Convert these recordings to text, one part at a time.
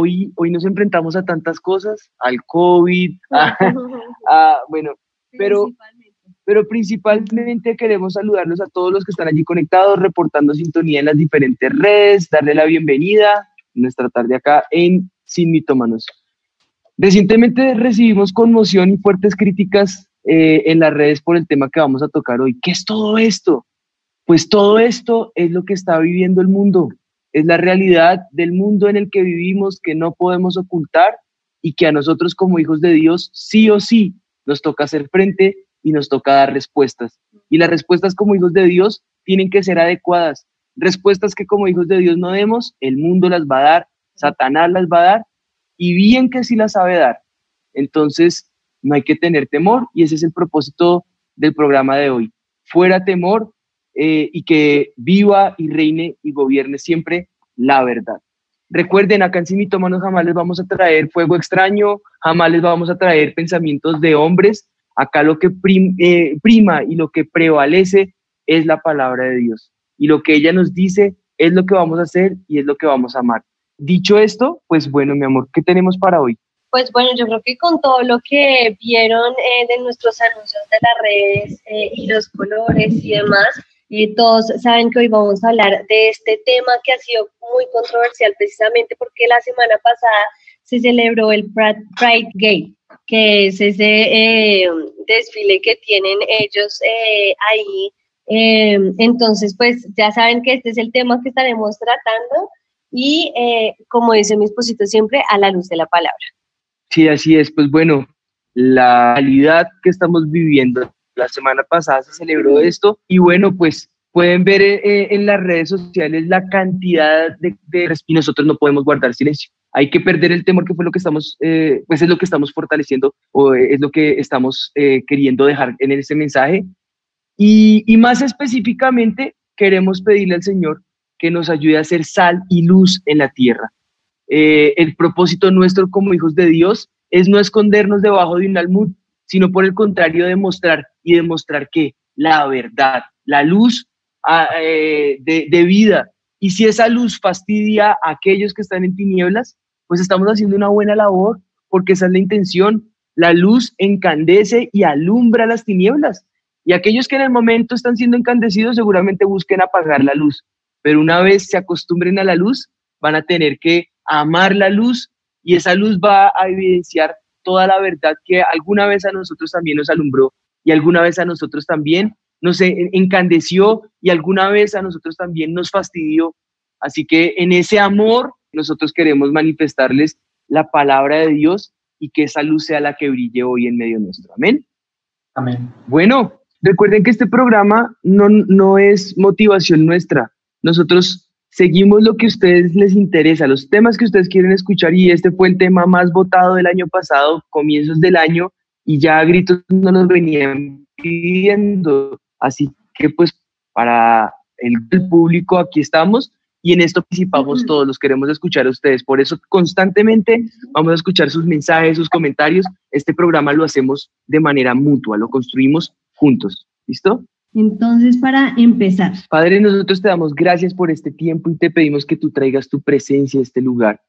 Hoy, hoy nos enfrentamos a tantas cosas, al COVID, a, a- bueno, pero, pero principalmente queremos saludarlos a todos los que están allí conectados, reportando sintonía en las diferentes redes, darle la bienvenida en nuestra tarde acá en Sin Mitómanos. Recientemente recibimos conmoción y fuertes críticas eh, en las redes por el tema que vamos a tocar hoy. ¿Qué es todo esto? Pues todo esto es lo que está viviendo el mundo, es la realidad del mundo en el que vivimos que no podemos ocultar y que a nosotros como hijos de Dios sí o sí nos toca hacer frente y nos toca dar respuestas. Y las respuestas como hijos de Dios tienen que ser adecuadas. Respuestas que como hijos de Dios no demos, el mundo las va a dar, Satanás las va a dar y bien que sí las sabe dar. Entonces, no hay que tener temor y ese es el propósito del programa de hoy. Fuera temor eh, y que viva y reine y gobierne siempre la verdad. Recuerden, acá en Sin Mitómanos jamás les vamos a traer fuego extraño, jamás les vamos a traer pensamientos de hombres. Acá lo que prim- eh, prima y lo que prevalece es la palabra de Dios. Y lo que ella nos dice es lo que vamos a hacer y es lo que vamos a amar. Dicho esto, pues bueno, mi amor, ¿qué tenemos para hoy? Pues bueno, yo creo que con todo lo que vieron eh, de nuestros anuncios de las redes eh, y los colores y demás, eh, todos saben que hoy vamos a hablar de este tema que ha sido muy controversial precisamente porque la semana pasada se celebró el Pride Gay, que es ese eh, desfile que tienen ellos eh, ahí. Eh, entonces, pues ya saben que este es el tema que estaremos tratando y, eh, como dice mi esposito siempre, a la luz de la palabra. Sí, así es. Pues bueno, la realidad que estamos viviendo. La semana pasada se celebró esto y bueno, pues pueden ver eh, en las redes sociales la cantidad de, de... Y nosotros no podemos guardar silencio. Hay que perder el temor que fue lo que estamos, eh, pues es lo que estamos fortaleciendo o es lo que estamos eh, queriendo dejar en ese mensaje. Y, y más específicamente, queremos pedirle al Señor que nos ayude a ser sal y luz en la tierra. Eh, el propósito nuestro como hijos de Dios es no escondernos debajo de un almud, sino por el contrario demostrar y demostrar que la verdad, la luz ah, eh, de, de vida, y si esa luz fastidia a aquellos que están en tinieblas, pues estamos haciendo una buena labor, porque esa es la intención. La luz encandece y alumbra las tinieblas. Y aquellos que en el momento están siendo encandecidos seguramente busquen apagar la luz, pero una vez se acostumbren a la luz, van a tener que amar la luz y esa luz va a evidenciar toda la verdad que alguna vez a nosotros también nos alumbró y alguna vez a nosotros también nos en- encandeció y alguna vez a nosotros también nos fastidió. Así que en ese amor nosotros queremos manifestarles la palabra de Dios y que esa luz sea la que brille hoy en medio nuestro. Amén. Amén. Bueno, recuerden que este programa no, no es motivación nuestra. Nosotros seguimos lo que a ustedes les interesa, los temas que ustedes quieren escuchar y este fue el tema más votado del año pasado, comienzos del año, y ya a gritos no nos venían pidiendo. Así que pues para el, el público aquí estamos y en esto participamos todos, los queremos escuchar a ustedes. Por eso constantemente vamos a escuchar sus mensajes, sus comentarios. Este programa lo hacemos de manera mutua, lo construimos juntos. ¿Listo? Entonces, para empezar, Padre, nosotros te damos gracias por este tiempo y te pedimos que tú traigas tu presencia a este lugar.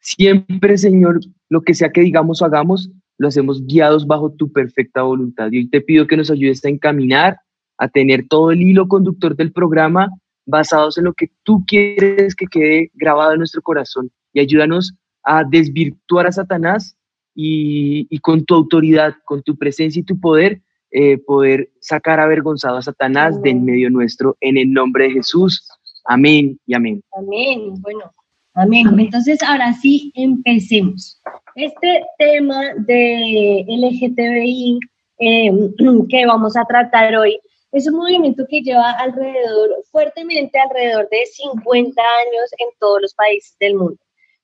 Siempre, Señor, lo que sea que digamos o hagamos, lo hacemos guiados bajo tu perfecta voluntad. Y hoy te pido que nos ayudes a encaminar, a tener todo el hilo conductor del programa basados en lo que tú quieres que quede grabado en nuestro corazón. Y ayúdanos a desvirtuar a Satanás y, y con tu autoridad, con tu presencia y tu poder, eh, poder sacar avergonzado a Satanás de en medio nuestro, en el nombre de Jesús. Amén y amén. amén. Bueno, amén. Entonces, ahora sí, empecemos. Este tema de LGTBI eh, que vamos a tratar hoy es un movimiento que lleva alrededor, fuertemente alrededor de 50 años en todos los países del mundo,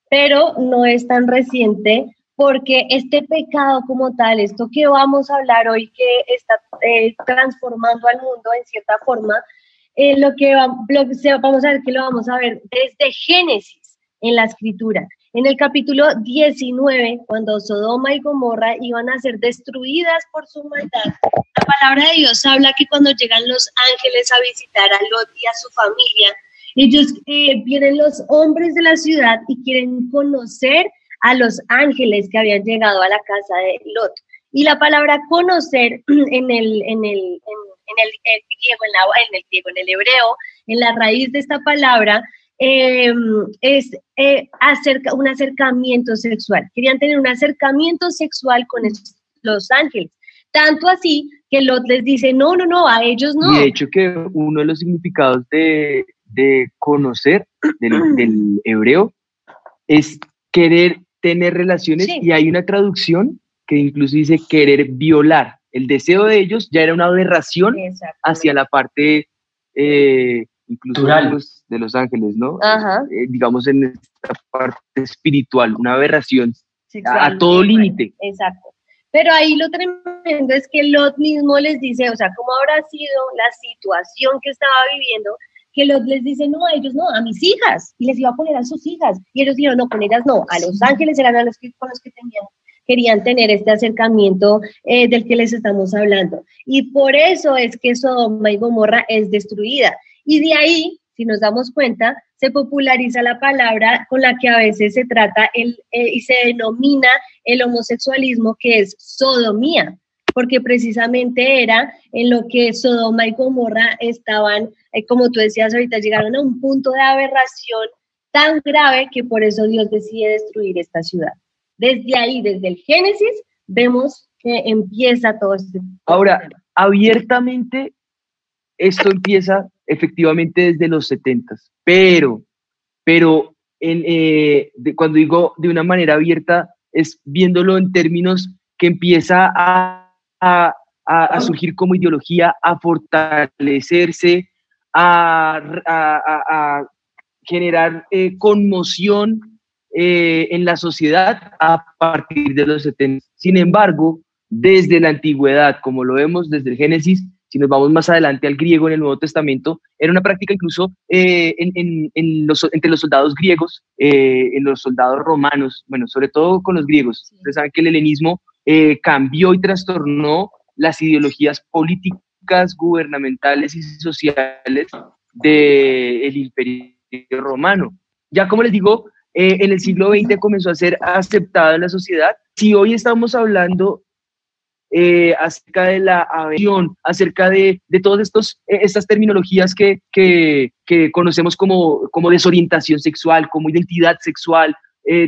pero no es tan reciente porque este pecado como tal, esto que vamos a hablar hoy, que está eh, transformando al mundo en cierta forma, eh, lo que vamos a ver que lo vamos a ver desde Génesis en la escritura. En el capítulo 19, cuando Sodoma y Gomorra iban a ser destruidas por su maldad, la palabra de Dios habla que cuando llegan los ángeles a visitar a Lot y a su familia, ellos eh, vienen los hombres de la ciudad y quieren conocer a los ángeles que habían llegado a la casa de Lot. Y la palabra conocer en el, en el, en, el, griego, en, la, en el griego, en el hebreo, en la raíz de esta palabra, em, es eh, un acercamiento sexual. Querían tener un acercamiento sexual con los ángeles. Tanto así que Lot les dice, no, no, no, a ellos no. Y de hecho que uno de los significados de, de conocer del, del, hebreo es querer tener relaciones y hay una traducción que incluso dice querer violar. El deseo de ellos ya era una aberración hacia la parte eh, incluso de los, ángeles, ¿no? Eh, digamos en esta parte espiritual, una aberración a, todo límite. Exacto. Pero ahí lo tremendo es que Lot mismo les dice, o sea, ¿cómo habrá sido la situación que estaba viviendo? que los, les dice, no, a ellos no, a mis hijas, y les iba a poner a sus hijas, y ellos dijeron, no, con ellas no, a los ángeles eran a los que, con los que tenían, querían tener este acercamiento eh, del que les estamos hablando. Y por eso es que Sodoma y Gomorra es destruida. Y de ahí, si nos damos cuenta, se populariza la palabra con la que a veces se trata el, eh, y se denomina el homosexualismo, que es sodomía porque precisamente era en lo que Sodoma y Gomorra estaban, eh, como tú decías ahorita, llegaron a un punto de aberración tan grave que por eso Dios decide destruir esta ciudad. Desde ahí, desde el Génesis, vemos que empieza todo este. Ahora, abiertamente, esto empieza efectivamente desde los 70, pero, pero en, eh, cuando digo de una manera abierta, es viéndolo en términos que empieza a surgir como ideología, a fortalecerse, a, generar eh, conmoción eh, en la sociedad a partir de los 70. Sin embargo, desde la antigüedad, como lo vemos desde el Génesis, si nos vamos más adelante al griego en el Nuevo Testamento, era una práctica incluso eh, en, los, entre los soldados griegos, en los soldados romanos, bueno, sobre todo con los griegos. Ustedes saben que el helenismo eh, cambió y trastornó las ideologías políticas, gubernamentales y sociales del imperio romano. Ya como les digo, eh, en el siglo XX comenzó a ser aceptado en la sociedad. Si hoy estamos hablando eh, acerca de la aversión, acerca de, de todas estos, estas terminologías que, que, que, conocemos como, como desorientación sexual, como identidad sexual,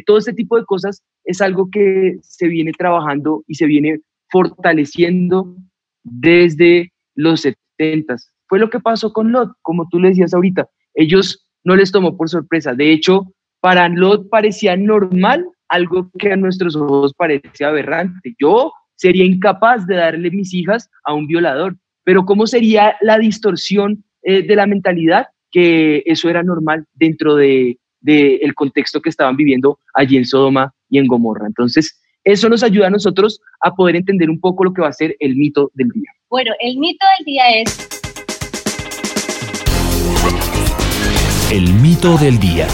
todo este tipo de cosas es algo que se viene trabajando y se viene fortaleciendo desde los 70. Fue lo que pasó con Lot, como tú le decías ahorita. Ellos no les tomó por sorpresa. De hecho, para Lot parecía normal algo que a nuestros ojos parece aberrante. Yo sería incapaz de darle mis hijas a un violador, pero ¿cómo sería la distorsión eh, de la mentalidad? Que eso era normal dentro del de, el contexto que estaban viviendo allí en Sodoma y en Gomorra. Entonces, eso nos ayuda a nosotros a poder entender un poco lo que va a ser el mito del día. Bueno, el mito del día es... El mito del día.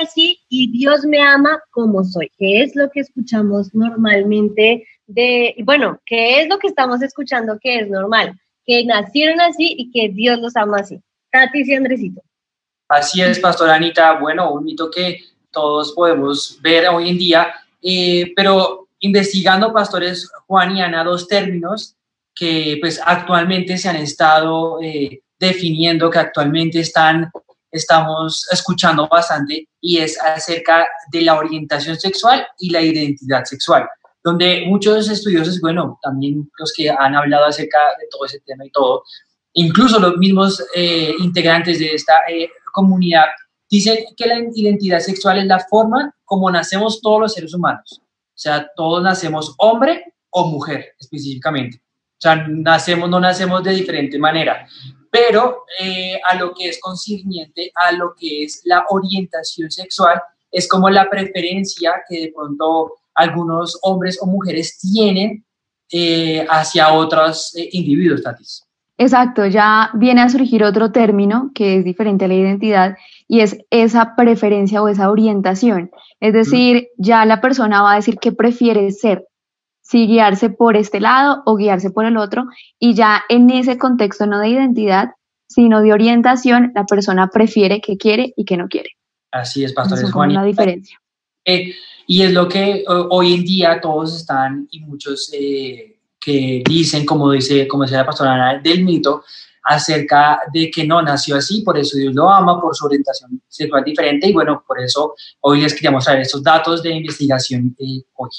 Así y Dios me ama como soy, que es lo que escuchamos normalmente de, bueno, que es lo que estamos escuchando que es normal, que nacieron así y que Dios los ama así. Tati y Andresito. Así es, Pastora Anita. Bueno, un mito que todos podemos ver hoy en día, eh, pero investigando, pastores Juan y Ana, dos términos que pues actualmente se han estado eh, definiendo, que actualmente están, estamos escuchando bastante, y es acerca de la orientación sexual y la identidad sexual, donde muchos estudiosos, bueno, también los que han hablado acerca de todo ese tema y todo, incluso los mismos eh, integrantes de esta eh, comunidad, dicen que la identidad sexual es la forma como nacemos todos los seres humanos. O sea, todos nacemos hombre o mujer específicamente. O sea, nacemos, no nacemos de diferente manera. Pero eh, a lo que es concerniente a lo que es la orientación sexual, es como la preferencia que de pronto algunos hombres o mujeres tienen eh, hacia otros eh, individuos, Tatis. Exacto, ya viene a surgir otro término que es diferente a la identidad y es esa preferencia o esa orientación. Es decir, ya la persona va a decir qué prefiere ser, si guiarse por este lado o guiarse por el otro, y ya en ese contexto no de identidad, sino de orientación, la persona prefiere qué quiere y qué no quiere. Así es, Pastor. es la diferencia. Eh, y es lo que hoy en día todos están y muchos eh, que dicen, como dice, como decía la pastora Ana, del mito, acerca de que no nació así, por eso Dios lo ama, por su orientación sexual diferente, y bueno, por eso hoy les queríamos traer estos datos de investigación eh, hoy.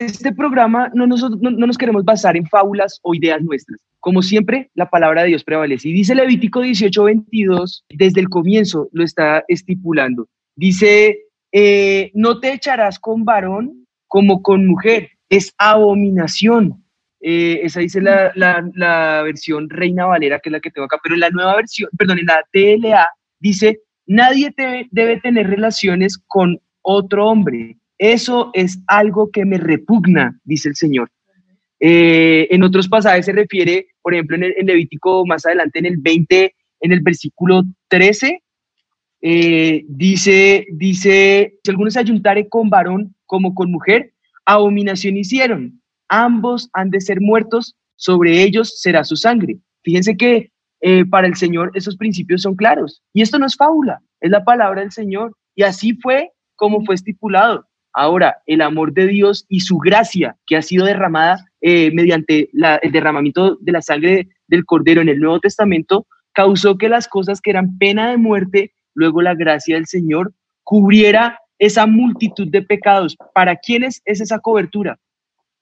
Este programa no nos, no, no nos queremos basar en fábulas o ideas nuestras. Como siempre, la palabra de Dios prevalece. Y dice Levítico 18, 22, desde el comienzo lo está estipulando. Dice, eh, no te echarás con varón como con mujer, es abominación. Eh, esa dice la, la, versión Reina Valera, que es la que tengo acá, pero en la nueva versión, perdón, en la TLA dice, nadie te, debe tener relaciones con otro hombre. Eso es algo que me repugna, dice el Señor. Eh, en otros pasajes se refiere, por ejemplo, en, el, Levítico más adelante, en el 20, en el versículo 13, eh, dice, dice, si alguno se ayuntare con varón como con mujer, abominación hicieron. Ambos han de ser muertos, sobre ellos será su sangre. Fíjense que eh, para el Señor esos principios son claros. Y esto no es fábula, es la palabra del Señor. Y así fue como fue estipulado. Ahora, el amor de Dios y su gracia que ha sido derramada eh, mediante el derramamiento de la sangre del Cordero en el Nuevo Testamento causó que las cosas que eran pena de muerte luego la gracia del Señor cubriera esa multitud de pecados. ¿Para quiénes es esa cobertura?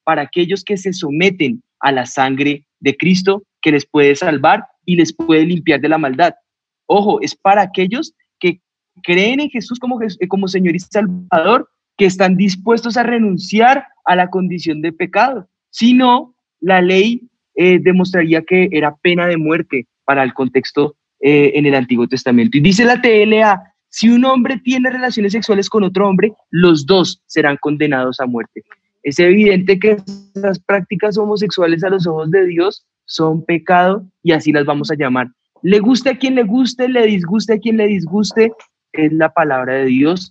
Para aquellos que se someten a la sangre de Cristo que les puede salvar y les puede limpiar de la maldad. Ojo, es para aquellos que creen en Jesús como, como Señor y Salvador, que están dispuestos a renunciar a la condición de pecado. Si no, la ley eh, demostraría que era pena de muerte para el contexto eh, en el Antiguo Testamento. Y dice la TLA, si un hombre tiene relaciones sexuales con otro hombre, los dos serán condenados a muerte. Es evidente que esas prácticas homosexuales a los ojos de Dios son pecado y así las vamos a llamar. Le guste a quien le guste, le disguste a quien le disguste, es la palabra de Dios,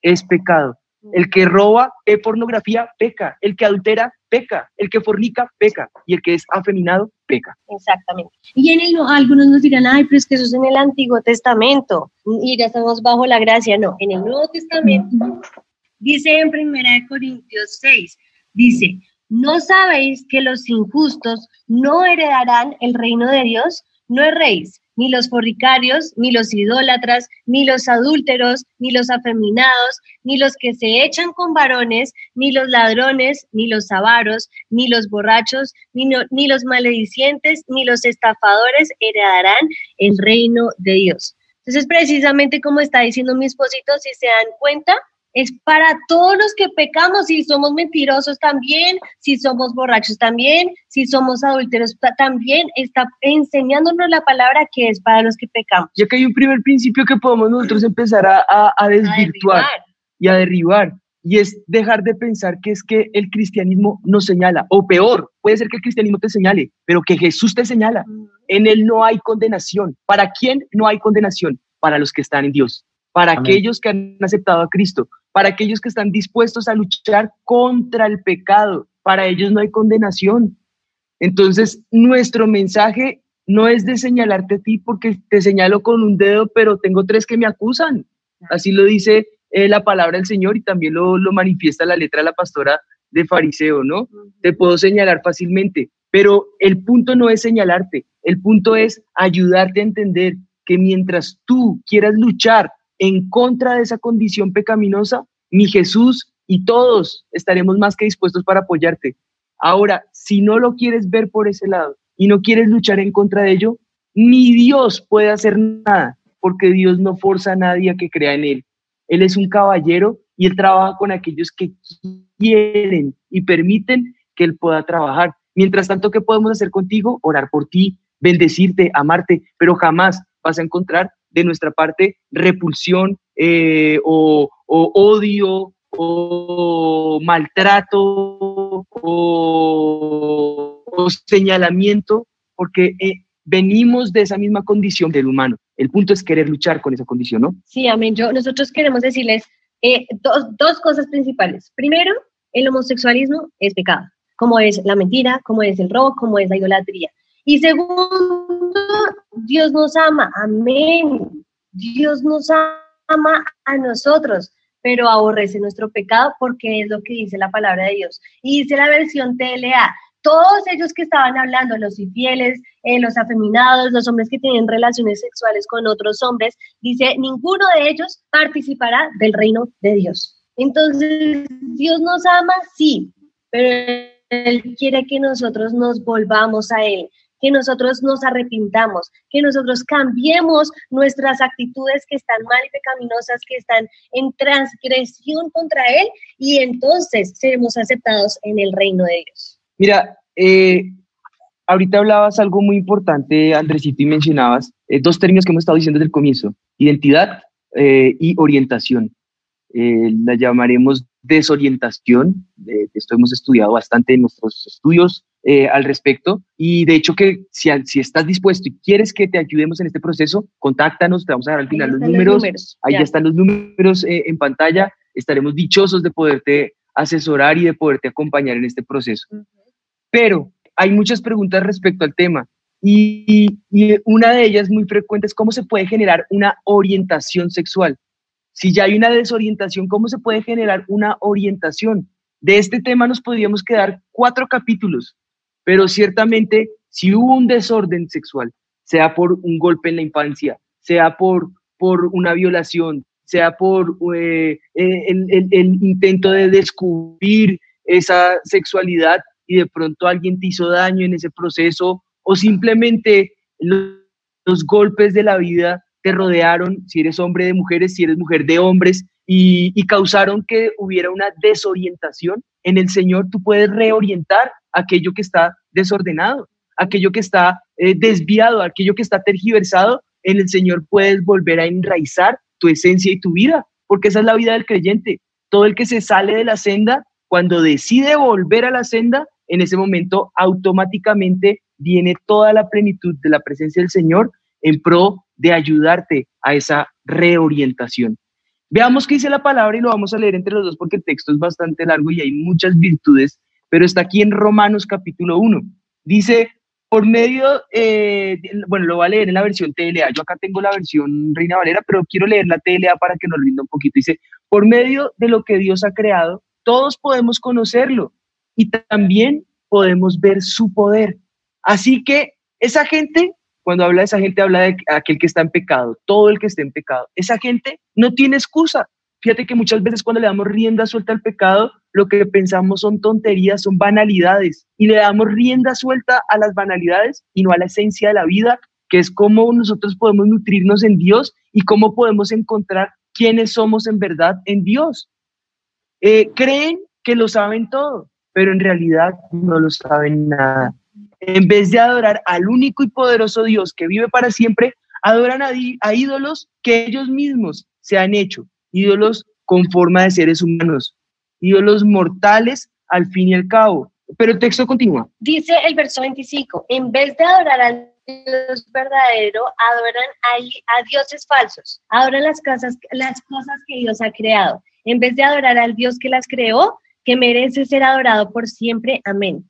es pecado. El que roba es pornografía, peca. El que adultera, peca. El que fornica, peca. Y el que es afeminado, peca. Exactamente. Y en el, algunos nos dirán, ay, pero es que eso es en el Antiguo Testamento. Y ya estamos bajo la gracia. No, en el Nuevo Testamento dice en 1 Corintios 6, dice, ¿no sabéis que los injustos no heredarán el reino de Dios? No erréis ni los fornicarios, ni los idólatras, ni los adúlteros, ni los afeminados, ni los que se echan con varones, ni los ladrones, ni los avaros, ni los borrachos, ni, ni los maledicientes, ni los estafadores heredarán el reino de Dios. Entonces, precisamente como está diciendo mi esposito, si se dan cuenta, es para todos los que pecamos, si somos mentirosos también, si somos borrachos también, si somos adúlteros también, está enseñándonos la palabra que es para los que pecamos. Ya que hay un primer principio que podemos nosotros empezar a, desvirtuar y a derribar, y es dejar de pensar que es que el cristianismo nos señala, o peor, puede ser que el cristianismo te señale, pero que Jesús te señala. En él no hay condenación. ¿Para quién no hay condenación? Para los que están en Dios para aquellos que han aceptado a Cristo, para aquellos que están dispuestos a luchar contra el pecado. Para ellos no hay condenación. Entonces, nuestro mensaje no es de señalarte a ti porque te señalo con un dedo, pero tengo tres que me acusan. Así lo dice eh, la palabra del Señor y también lo, lo manifiesta la letra de la pastora de fariseo, ¿no? Te puedo señalar fácilmente, pero el punto no es señalarte, el punto es ayudarte a entender que mientras tú quieras luchar en contra de esa condición pecaminosa, mi Jesús y todos estaremos más que dispuestos para apoyarte. Ahora, si no lo quieres ver por ese lado y no quieres luchar en contra de ello, ni Dios puede hacer nada, porque Dios no forza a nadie a que crea en Él. Él es un caballero y Él trabaja con aquellos que quieren y permiten que Él pueda trabajar. Mientras tanto, ¿qué podemos hacer contigo? Orar por ti, bendecirte, amarte, pero jamás vas a encontrar de nuestra parte repulsión eh, o, odio o maltrato o, señalamiento, porque eh, venimos de esa misma condición del humano. El punto es querer luchar con esa condición, ¿no? Sí, amén. Yo, nosotros queremos decirles eh, dos, dos cosas principales. Primero, el homosexualismo es pecado, como es la mentira, como es el robo, como es la idolatría. Y segundo, Dios nos ama, amén. Dios nos ama a nosotros, pero aborrece nuestro pecado porque es lo que dice la palabra de Dios. Y dice la versión TLA, todos ellos que estaban hablando, los infieles, eh, los afeminados, los hombres que tienen relaciones sexuales con otros hombres, dice, ninguno de ellos participará del reino de Dios. Entonces, Dios nos ama, sí, pero Él quiere que nosotros nos volvamos a Él, que nosotros nos arrepintamos, que nosotros cambiemos nuestras actitudes que están mal y pecaminosas, que están en transgresión contra Él, y entonces seremos aceptados en el reino de Dios. Mira, eh, ahorita hablabas algo muy importante, Andresito, y mencionabas eh, dos términos que hemos estado diciendo desde el comienzo, identidad eh, y orientación. la llamaremos desorientación. esto hemos estudiado bastante en nuestros estudios al respecto. Y de hecho que si, si, estás dispuesto y quieres que te ayudemos en este proceso, contáctanos, te vamos a dar al final los números. Ahí ya. están los números en pantalla. Estaremos dichosos de poderte asesorar y de poderte acompañar en este proceso. Pero hay muchas preguntas respecto al tema y, una de ellas muy frecuente es cómo se puede generar una orientación sexual. Si ya hay una desorientación, ¿cómo se puede generar una orientación? De este tema nos podríamos quedar cuatro capítulos, pero ciertamente si hubo un desorden sexual, sea por un golpe en la infancia, sea por, por una violación, sea por eh, eh, el intento de descubrir esa sexualidad, y de pronto alguien te hizo daño en ese proceso o simplemente los, golpes de la vida te rodearon, si eres hombre de mujeres, si eres mujer de hombres, y, causaron que hubiera una desorientación. En el Señor tú puedes reorientar aquello que está desordenado, aquello que está eh, desviado, aquello que está tergiversado. En el Señor puedes volver a enraizar tu esencia y tu vida, porque esa es la vida del creyente. Todo el que se sale de la senda, cuando decide volver a la senda, en ese momento automáticamente viene toda la plenitud de la presencia del Señor en pro de ayudarte a esa reorientación. Veamos qué dice la palabra y lo vamos a leer entre los dos porque el texto es bastante largo y hay muchas virtudes, pero está aquí en Romanos capítulo 1. Dice, por medio, eh, bueno, lo voy a leer en la versión TLA, yo acá tengo la versión Reina Valera, pero quiero leer la TLA para que nos rinda un poquito. Dice, por medio de lo que Dios ha creado, todos podemos conocerlo y también podemos ver su poder. Así que esa gente, cuando habla de esa gente, habla de aquel que está en pecado, todo el que esté en pecado. Esa gente no tiene excusa. Fíjate que muchas veces cuando le damos rienda suelta al pecado, lo que pensamos son tonterías, son banalidades, y le damos rienda suelta a las banalidades y no a la esencia de la vida, que es cómo nosotros podemos nutrirnos en Dios y cómo podemos encontrar quiénes somos en verdad en Dios. Eh, creen que lo saben todo, pero en realidad no lo saben nada. En vez de adorar al único y poderoso Dios que vive para siempre, adoran a, ídolos que ellos mismos se han hecho, ídolos con forma de seres humanos, ídolos mortales al fin y al cabo. Pero el texto continúa. Dice el verso 25, en vez de adorar al Dios verdadero, adoran a, dioses falsos, adoran las, las cosas que Dios ha creado. En vez de adorar al Dios que las creó, que merece ser adorado por siempre. Amén.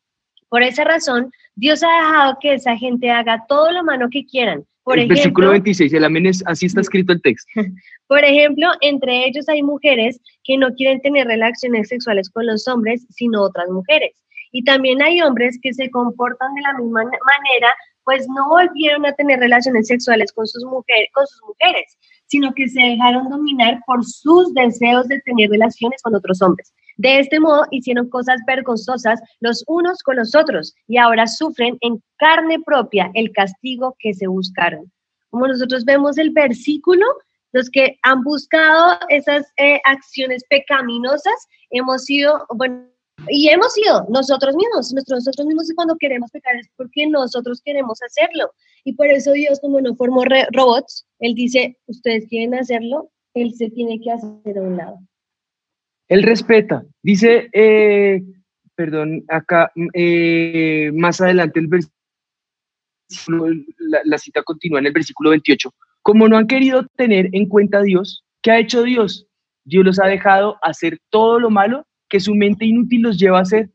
Por esa razón, Dios ha dejado que esa gente haga todo lo malo que quieran. Por el versículo 26, el amén es, así está escrito el texto. Por ejemplo, entre ellos hay mujeres que no quieren tener relaciones sexuales con los hombres, sino otras mujeres. Y también hay hombres que se comportan de la misma manera, pues no volvieron a tener relaciones sexuales con sus, mujeres, con sus mujeres, sino que se dejaron dominar por sus deseos de tener relaciones con otros hombres. De este modo hicieron cosas vergonzosas los unos con los otros y ahora sufren en carne propia el castigo que se buscaron. Como nosotros vemos el versículo, los que han buscado esas eh, acciones pecaminosas hemos sido, bueno, Y hemos sido nosotros mismos, nosotros mismos cuando queremos pecar es porque nosotros queremos hacerlo. Y por eso Dios, como no formó robots, Él dice, ustedes quieren hacerlo, Él se tiene que hacer a un lado. Él respeta. Dice, eh, perdón, acá, eh, más adelante el versículo, la, la cita continúa en el versículo 28. Como no han querido tener en cuenta a Dios, ¿qué ha hecho Dios? Dios los ha dejado hacer todo lo malo que su mente inútil los lleva a hacer.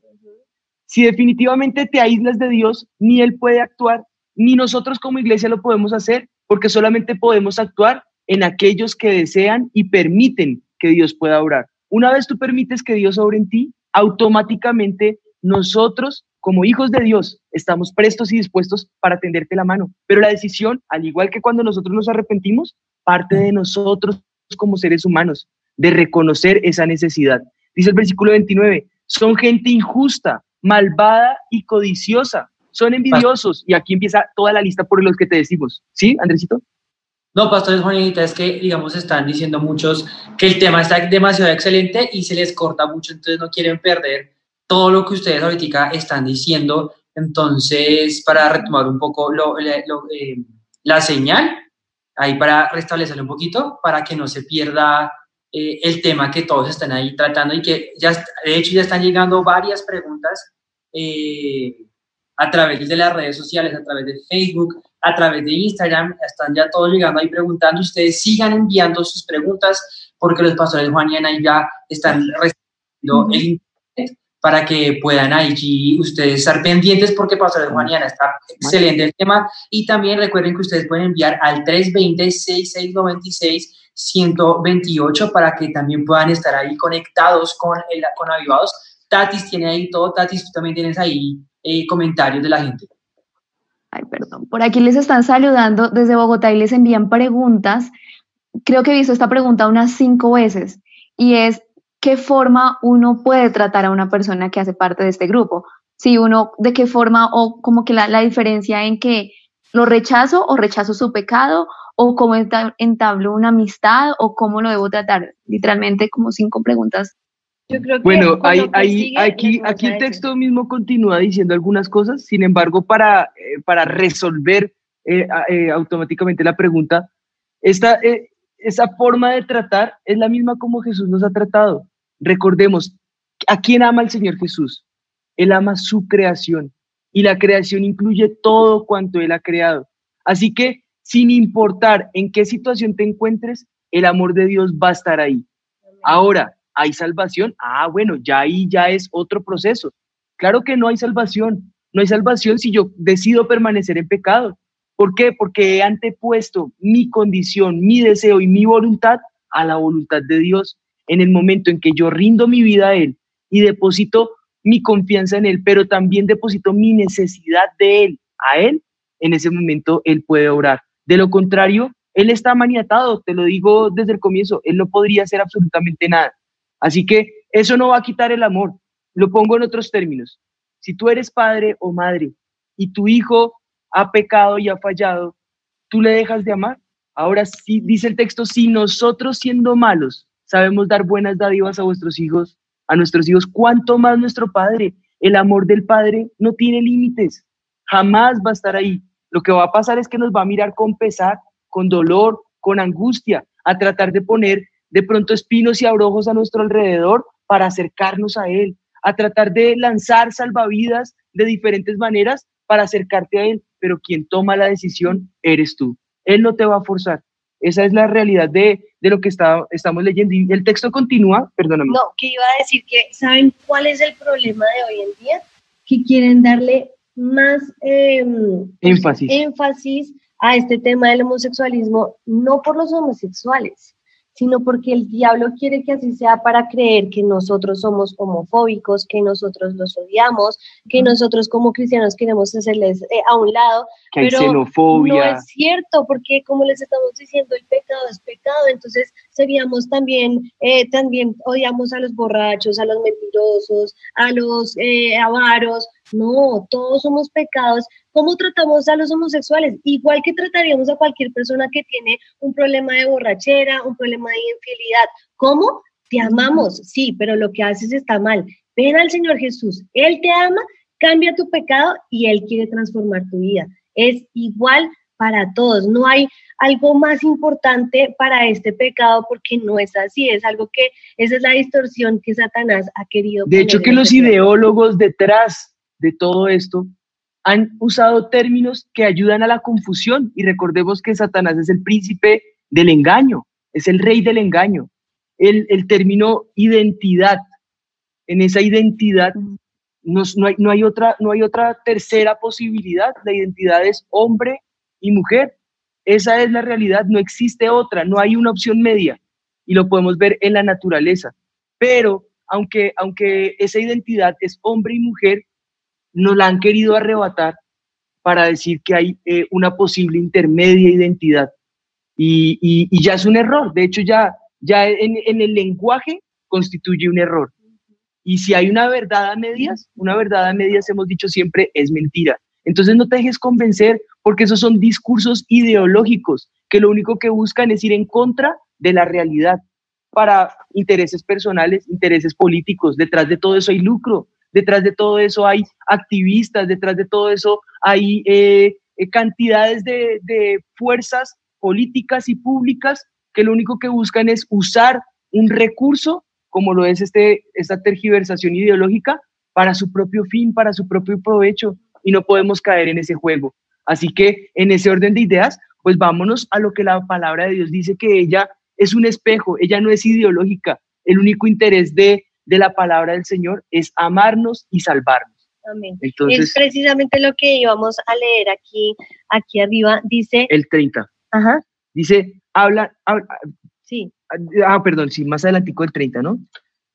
Si definitivamente te aíslas de Dios, ni Él puede actuar, ni nosotros como iglesia lo podemos hacer, porque solamente podemos actuar en aquellos que desean y permiten que Dios pueda obrar. Una vez tú permites que Dios obre en ti, automáticamente nosotros como hijos de Dios estamos prestos y dispuestos para tenderte la mano. Pero la decisión, al igual que cuando nosotros nos arrepentimos, parte de nosotros como seres humanos, de reconocer esa necesidad. Dice el versículo 29, son gente injusta, malvada y codiciosa, son envidiosos. Y aquí empieza toda la lista por los que te decimos. ¿Sí, Andresito? No, pastores Juanita, es que, digamos, están diciendo muchos que el tema está demasiado excelente y se les corta mucho, entonces no quieren perder todo lo que ustedes ahorita están diciendo. Entonces, para retomar un poco eh, la señal, ahí para restablecerlo un poquito, para que no se pierda eh, el tema que todos están ahí tratando y que ya, de hecho, ya están llegando varias preguntas eh, a través de las redes sociales, a través de Facebook, a través de Instagram, están ya todos llegando ahí preguntando. Ustedes sigan enviando sus preguntas porque los pastores Juan y Ana ya están recibiendo el internet para que puedan allí ustedes estar pendientes porque Pastores Juan y Ana está excelente el tema. Y también recuerden que ustedes pueden enviar al 320-6696-128 para que también puedan estar ahí conectados con, el, con Avivados. Tatis tiene ahí todo. Tatis, tú también tienes ahí eh, comentarios de la gente. Ay, perdón. Por aquí les están saludando desde Bogotá y les envían preguntas. Creo que he visto esta pregunta unas cinco veces y es, ¿qué forma uno puede tratar a una persona que hace parte de este grupo? Si uno, ¿de qué forma o como que la, la diferencia en que lo rechazo o rechazo su pecado o cómo entablo una amistad o cómo lo debo tratar? Literalmente como cinco preguntas bueno, hay, aquí, aquí el texto mismo continúa diciendo algunas cosas, sin embargo, para, eh, para resolver eh, eh, automáticamente la pregunta, esta, esa forma de tratar es la misma como Jesús nos ha tratado. Recordemos, ¿a quién ama el Señor Jesús? Él ama su creación y la creación incluye todo cuanto Él ha creado. Así que, sin importar en qué situación te encuentres, el amor de Dios va a estar ahí. Ahora, ¿Hay salvación? Ah, bueno, ya ahí ya es otro proceso. Claro que no hay salvación. No hay salvación si yo decido permanecer en pecado. ¿Por qué? Porque he antepuesto mi condición, mi deseo y mi voluntad a la voluntad de Dios. En el momento en que yo rindo mi vida a Él y deposito mi confianza en Él, pero también deposito mi necesidad de Él a Él, en ese momento Él puede orar. De lo contrario, Él está maniatado, te lo digo desde el comienzo, Él no podría hacer absolutamente nada. Así que eso no va a quitar el amor. Lo pongo en otros términos. Si tú eres padre o madre y tu hijo ha pecado y ha fallado, ¿tú le dejas de amar? Ahora sí, dice el texto, si nosotros siendo malos sabemos dar buenas dádivas a vuestros hijos, a nuestros hijos, ¿cuánto más nuestro Padre? El amor del Padre no tiene límites, jamás va a estar ahí. Lo que va a pasar es que nos va a mirar con pesar, con dolor, con angustia, a tratar de poner de pronto espinos y abrojos a nuestro alrededor para acercarnos a Él, a tratar de lanzar salvavidas de diferentes maneras para acercarte a Él, pero quien toma la decisión eres tú. Él no te va a forzar. Esa es la realidad de, lo que está, estamos leyendo. Y el texto continúa, perdóname. No, que iba a decir que, ¿saben cuál es el problema de hoy en día? Que quieren darle más em, énfasis. énfasis a este tema del homosexualismo, no por los homosexuales, sino porque el diablo quiere que así sea para creer que nosotros somos homofóbicos, que nosotros los odiamos, que nosotros como cristianos queremos hacerles eh, a un lado. Que hay xenofobia. No es cierto, porque como les estamos diciendo, el pecado es pecado, entonces seríamos también, eh, también odiamos a los borrachos, a los mentirosos, a los eh, avaros. No, todos somos pecados ¿Cómo tratamos a los homosexuales? Igual que trataríamos a cualquier persona que tiene un problema de borrachera, un problema de infidelidad. ¿Cómo? Te amamos, sí, pero lo que haces está mal. ven al Señor Jesús, Él te ama, cambia tu pecado y Él quiere transformar tu vida. Es igual para todos, no hay algo más importante para este pecado porque no es así, es algo que esa es la distorsión que Satanás ha querido. De hecho, que los ideólogos detrás de todo esto han usado términos que ayudan a la confusión. Y recordemos que Satanás es el príncipe del engaño, es el rey del engaño. El, el término identidad, en esa identidad no, hay, no, hay otra, no hay otra tercera posibilidad, la identidad es hombre y mujer. Esa es la realidad, no existe otra, no hay una opción media y lo podemos ver en la naturaleza. Pero aunque, aunque esa identidad es hombre y mujer, nos la han querido arrebatar para decir que hay eh, una posible intermedia identidad. Y, y, ya es un error. De hecho, ya, ya en, en, el lenguaje constituye un error. Y si hay una verdad a medias, una verdad a medias, hemos dicho siempre, es mentira. Entonces no te dejes convencer porque esos son discursos ideológicos que lo único que buscan es ir en contra de la realidad para intereses personales, intereses políticos. Detrás de todo eso hay lucro, detrás de todo eso hay activistas, detrás de todo eso hay eh, eh, cantidades de, de fuerzas políticas y públicas que lo único que buscan es usar un recurso, como lo es este, esta tergiversación ideológica, para su propio fin, para su propio provecho, y no podemos caer en ese juego. Así que en ese orden de ideas, pues vámonos a lo que la palabra de Dios dice que ella es un espejo, ella no es ideológica. El único interés de, de la palabra del Señor es amarnos y salvarnos. Amén. Entonces, es precisamente lo que íbamos a leer aquí, aquí arriba. Dice. El 30. Ajá. Dice, habla. sí. Ah, perdón, sí, más adelantico el 30, ¿no?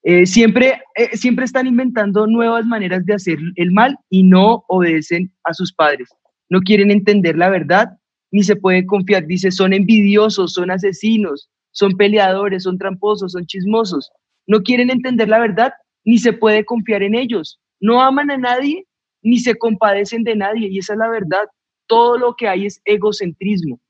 Eh, siempre, eh, siempre están inventando nuevas maneras de hacer el mal y no obedecen a sus padres. No quieren entender la verdad ni se puede confiar. Dice, son envidiosos, son asesinos, son peleadores, son tramposos, son chismosos. No quieren entender la verdad ni se puede confiar en ellos. No aman a nadie ni se compadecen de nadie. Y esa es la verdad. Todo lo que hay es egocentrismo.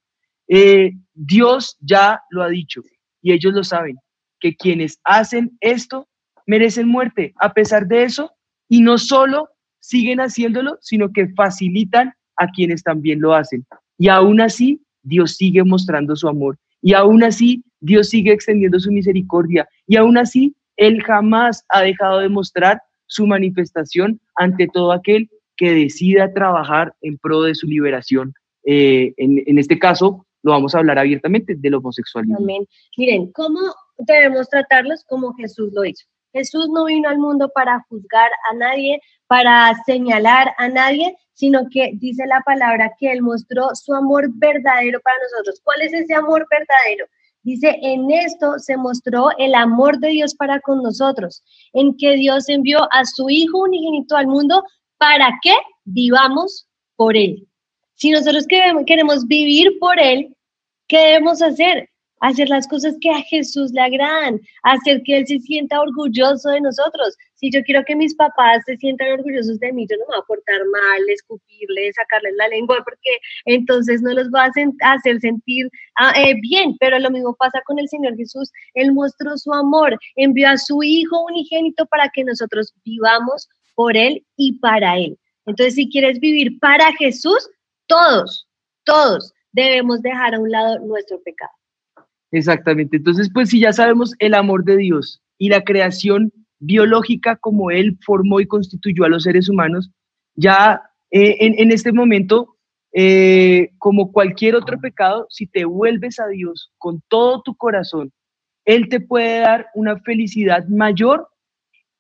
Eh, Dios ya lo ha dicho y ellos lo saben que quienes hacen esto merecen muerte a pesar de eso y no solo siguen haciéndolo, sino que facilitan a quienes también lo hacen. Y aún así, Dios sigue mostrando su amor. Y aún así, Dios sigue extendiendo su misericordia. Y aún así, Él jamás ha dejado de mostrar su manifestación ante todo aquel que decida trabajar en pro de su liberación. Eh, en, en, este caso, lo vamos a hablar abiertamente del homosexualismo. Amén. Miren, ¿cómo debemos tratarlos como Jesús lo hizo. Jesús no vino al mundo para juzgar a nadie, para señalar a nadie, sino que dice la palabra que Él mostró su amor verdadero para nosotros. ¿Cuál es ese amor verdadero? Dice, en esto se mostró el amor de Dios para con nosotros, en que Dios envió a su Hijo unigénito al mundo para que vivamos por Él. Si nosotros queremos vivir por Él, ¿qué debemos hacer? hacer las cosas que a Jesús le agradan, hacer que Él se sienta orgulloso de nosotros. Si yo quiero que mis papás se sientan orgullosos de mí, yo no me voy a portar mal, escupirle, sacarles la lengua, porque entonces no los voy a hacer sentir ah, eh, bien. Pero lo mismo pasa con el Señor Jesús. Él mostró su amor, envió a su Hijo unigénito para que nosotros vivamos por Él y para Él. Entonces, si quieres vivir para Jesús, todos, todos debemos dejar a un lado nuestro pecado. Exactamente. Entonces, pues si ya sabemos el amor de Dios y la creación biológica como Él formó y constituyó a los seres humanos, ya eh, en, este momento, eh, como cualquier otro pecado, si te vuelves a Dios con todo tu corazón, Él te puede dar una felicidad mayor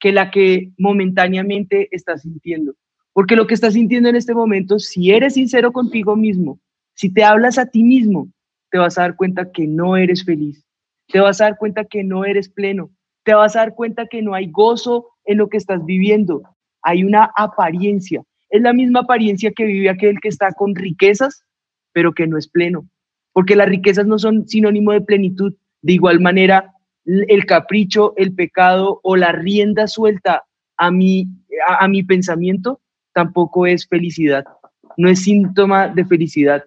que la que momentáneamente estás sintiendo. Porque lo que estás sintiendo en este momento, si eres sincero contigo mismo, si te hablas a ti mismo, te vas a dar cuenta que no eres feliz, te vas a dar cuenta que no eres pleno, te vas a dar cuenta que no hay gozo en lo que estás viviendo, hay una apariencia, es la misma apariencia que vive aquel que está con riquezas, pero que no es pleno, porque las riquezas no son sinónimo de plenitud, de igual manera el capricho, el pecado o la rienda suelta a mi, a, a mi pensamiento tampoco es felicidad, no es síntoma de felicidad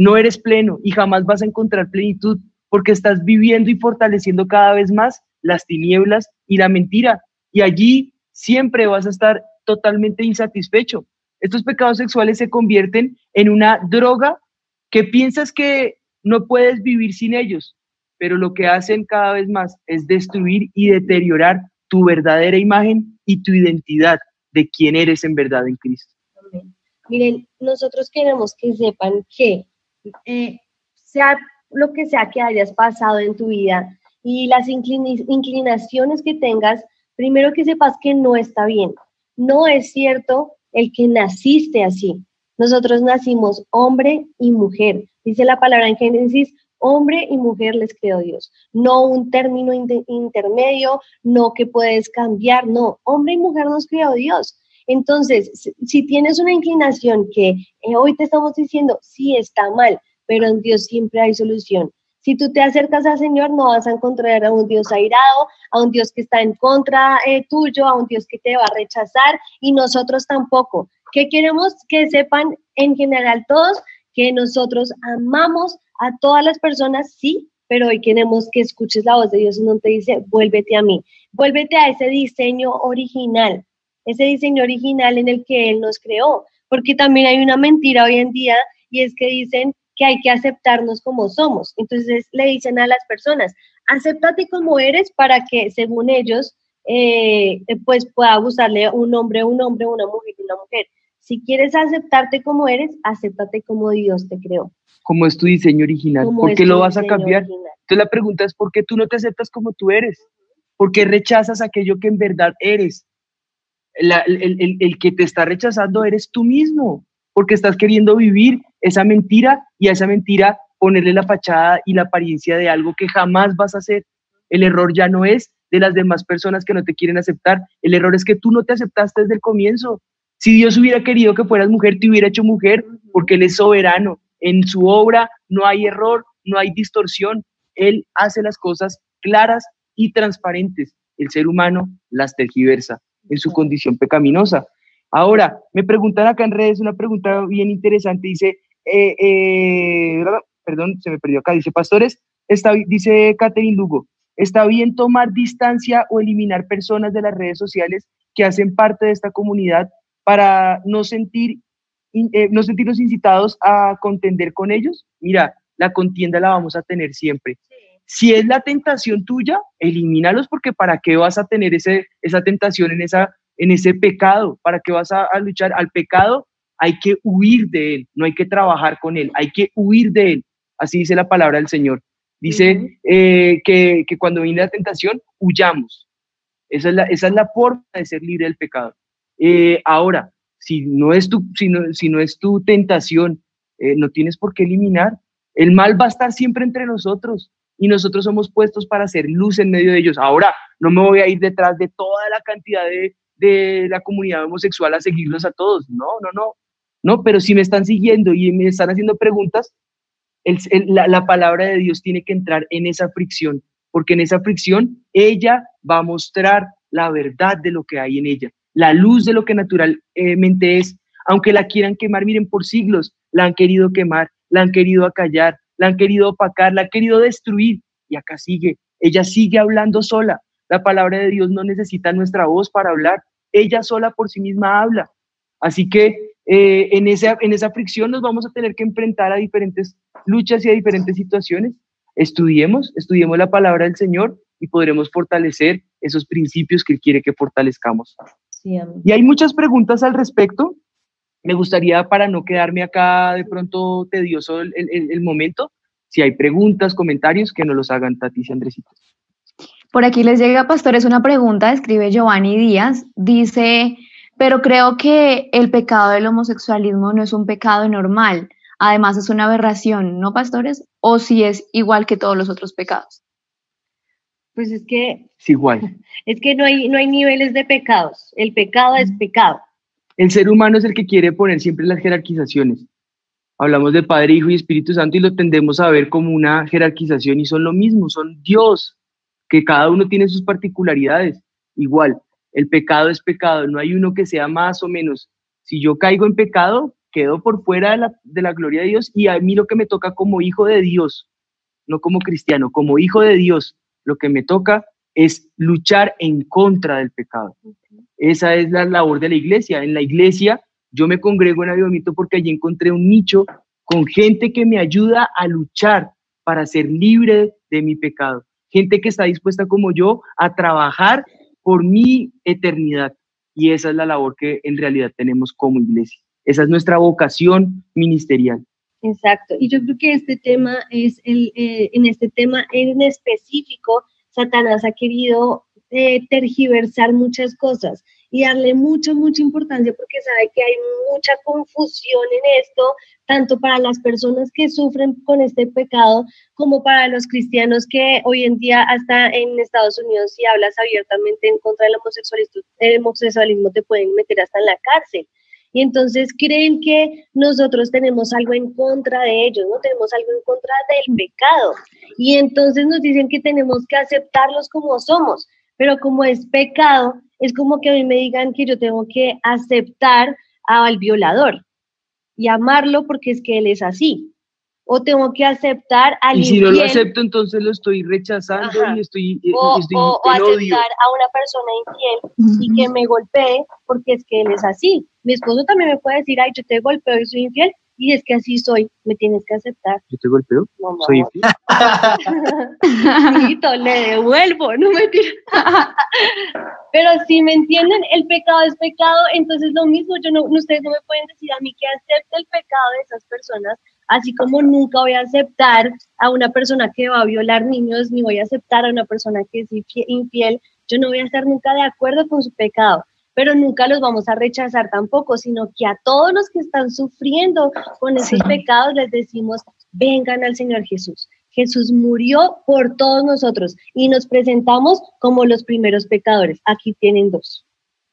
no eres pleno y jamás vas a encontrar plenitud porque estás viviendo y fortaleciendo cada vez más las tinieblas y la mentira. Y allí siempre vas a estar totalmente insatisfecho. Estos pecados sexuales se convierten en una droga que piensas que no puedes vivir sin ellos, pero lo que hacen cada vez más es destruir y deteriorar tu verdadera imagen y tu identidad de quién eres en verdad en Cristo. Miren, nosotros queremos que sepan que eh, sea lo que sea que hayas pasado en tu vida y las inclinaciones que tengas, primero que sepas que no está bien. No es cierto el que naciste así. Nosotros nacimos hombre y mujer. Dice la palabra en Génesis, hombre y mujer les creó Dios. No un término intermedio, no que puedes cambiar, no, hombre y mujer nos creó Dios. Entonces, si tienes una inclinación que eh, hoy te estamos diciendo, sí está mal, pero en Dios siempre hay solución. Si tú te acercas al Señor, no vas a encontrar a un Dios airado, a un Dios que está en contra eh, tuyo, a un Dios que te va a rechazar y nosotros tampoco. ¿Qué queremos que sepan en general todos? Que nosotros amamos a todas las personas, sí, pero hoy queremos que escuches la voz de Dios en donde te dice, vuélvete a mí, vuélvete a ese diseño original, ese diseño original en el que Él nos creó, porque también hay una mentira hoy en día y es que dicen que hay que aceptarnos como somos. Entonces le dicen a las personas, acéptate como eres para que según ellos, eh, pues pueda gustarle un hombre, un hombre, una mujer, una mujer. Si quieres aceptarte como eres, acéptate como Dios te creó. Como es tu diseño original. ¿Por qué lo vas a cambiar? Entonces la pregunta es, ¿por qué tú no te aceptas como tú eres? ¿Por qué rechazas aquello que en verdad eres? el, el, el, que te está rechazando eres tú mismo, porque estás queriendo vivir esa mentira y a esa mentira ponerle la fachada y la apariencia de algo que jamás vas a hacer. El error ya no es de las demás personas que no te quieren aceptar, el error es que tú no te aceptaste desde el comienzo. Si Dios hubiera querido que fueras mujer, te hubiera hecho mujer, porque Él es soberano. En su obra no hay error, no hay distorsión. Él hace las cosas claras y transparentes. El ser humano las tergiversa en su condición pecaminosa. Ahora, me preguntan acá en redes una pregunta bien interesante. Dice, eh, eh, perdón, se me perdió acá. Dice, pastores, está, dice Catherine Lugo, ¿está bien tomar distancia o eliminar personas de las redes sociales que hacen parte de esta comunidad para no, sentir, eh, no sentirnos incitados a contender con ellos? Mira, la contienda la vamos a tener siempre. Si es la tentación tuya, elimínalos porque ¿para qué vas a tener ese, esa tentación en esa en ese pecado. ¿Para qué vas a, luchar? Al pecado hay que huir de él, no hay que trabajar con él, hay que huir de él. Así dice la palabra del Señor. Dice eh, que, cuando viene la tentación, huyamos. Esa es la, esa es la forma de ser libre del pecado. Eh, ahora, si no, es tu, si, no, es tu tentación, eh, no tienes por qué eliminar. El mal va a estar siempre entre nosotros y nosotros somos puestos para hacer luz en medio de ellos. Ahora, no me voy a ir detrás de toda la cantidad de, la comunidad homosexual a seguirlos a todos. No, no, no. No, pero si me están siguiendo y me están haciendo preguntas, la palabra de Dios tiene que entrar en esa fricción, porque en esa fricción ella va a mostrar la verdad de lo que hay en ella, la luz de lo que naturalmente es. Aunque la quieran quemar, miren, por siglos la han querido quemar, la han querido acallar, la han querido opacar, la han querido destruir. Y acá sigue, ella sigue hablando sola. La palabra de Dios no necesita nuestra voz para hablar, ella sola por sí misma habla. Así que eh, en, esa, en esa fricción nos vamos a tener que enfrentar a diferentes luchas y a diferentes situaciones. Estudiemos, estudiemos la palabra del Señor y podremos fortalecer esos principios que Él quiere que fortalezcamos. Y hay muchas preguntas al respecto. Me gustaría, para no quedarme acá de pronto tedioso el, el, momento, si hay preguntas, comentarios, que nos los hagan Tati y Andresito. Por aquí les llega, pastores, una pregunta, escribe Giovanni Díaz, dice, pero creo que el pecado del homosexualismo no es un pecado normal, además es una aberración, ¿no, pastores? ¿O si es igual que todos los otros pecados? Pues es que... Es igual. Es que no hay, no hay niveles de pecados, el pecado es pecado. El ser humano es el que quiere poner siempre las jerarquizaciones. Hablamos de Padre, Hijo y Espíritu Santo y lo tendemos a ver como una jerarquización y son lo mismo, son Dios, que cada uno tiene sus particularidades. Igual, el pecado es pecado, no hay uno que sea más o menos. Si yo caigo en pecado, quedo por fuera de la, de la gloria de Dios y a mí lo que me toca como hijo de Dios, no como cristiano, como hijo de Dios, lo que me toca es luchar en contra del pecado. Esa es la labor de la iglesia. En la iglesia yo me congrego en Avivamiento porque allí encontré un nicho con gente que me ayuda a luchar para ser libre de mi pecado. Gente que está dispuesta como yo a trabajar por mi eternidad. Y esa es la labor que en realidad tenemos como iglesia. Esa es nuestra vocación ministerial. Exacto. Y yo creo que este tema es el, eh, en este tema en específico, Satanás ha querido eh, tergiversar muchas cosas y darle mucha, mucha importancia porque sabe que hay mucha confusión en esto, tanto para las personas que sufren con este pecado como para los cristianos que hoy en día hasta en Estados Unidos si hablas abiertamente en contra del homosexualismo, el homosexualismo te pueden meter hasta en la cárcel. Y entonces creen que nosotros tenemos algo en contra de ellos, ¿no? Tenemos algo en contra del pecado. Y entonces nos dicen que tenemos que aceptarlos como somos, pero como es pecado, es como que a mí me digan que yo tengo que aceptar al violador y amarlo porque es que él es así. O tengo que aceptar al Y si no lo acepto, entonces lo estoy rechazando y estoy, o, estoy o, o aceptar a una persona infiel y que me golpee porque es que él es así. Mi esposo también me puede decir, ay, yo te golpeo y soy infiel, y es que así soy, me tienes que aceptar. ¿Yo te golpeo? No, ¿Soy. Hijito, le devuelvo, no me Pero si me entienden, el pecado es pecado, entonces lo mismo, yo no, ustedes no me pueden decir a mí que acepte el pecado de esas personas, así como nunca voy a aceptar a una persona que va a violar niños, ni voy a aceptar a una persona que es infiel, yo no voy a estar nunca de acuerdo con su pecado pero nunca los vamos a rechazar tampoco, sino que a todos los que están sufriendo con esos pecados les decimos, vengan al Señor Jesús. Jesús murió por todos nosotros y nos presentamos como los primeros pecadores. Aquí tienen dos.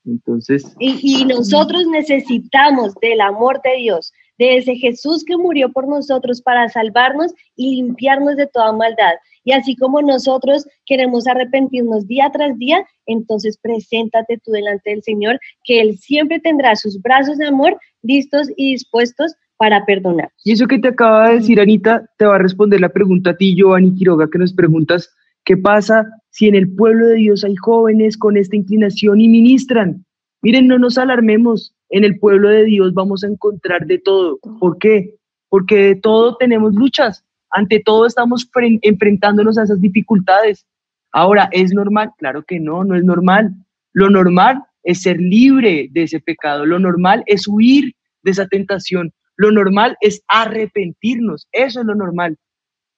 Entonces. Y, y nosotros necesitamos del amor de Dios, de ese Jesús que murió por nosotros para salvarnos y limpiarnos de toda maldad. Y así como nosotros queremos arrepentirnos día tras día, entonces preséntate tú delante del Señor, que Él siempre tendrá sus brazos de amor listos y dispuestos para perdonar. Y eso que te acaba de decir, Anita, te va a responder la pregunta a ti, Giovanni Quiroga, que nos preguntas, ¿qué pasa si en el pueblo de Dios hay jóvenes con esta inclinación y ministran? Miren, no nos alarmemos, en el pueblo de Dios vamos a encontrar de todo. ¿Por qué? Porque de todo tenemos luchas, ante todo estamos enfrentándonos a esas dificultades. Ahora, ¿es normal? Claro que no, no es normal. Lo normal es ser libre de ese pecado, lo normal es huir de esa tentación, lo normal es arrepentirnos, eso es lo normal.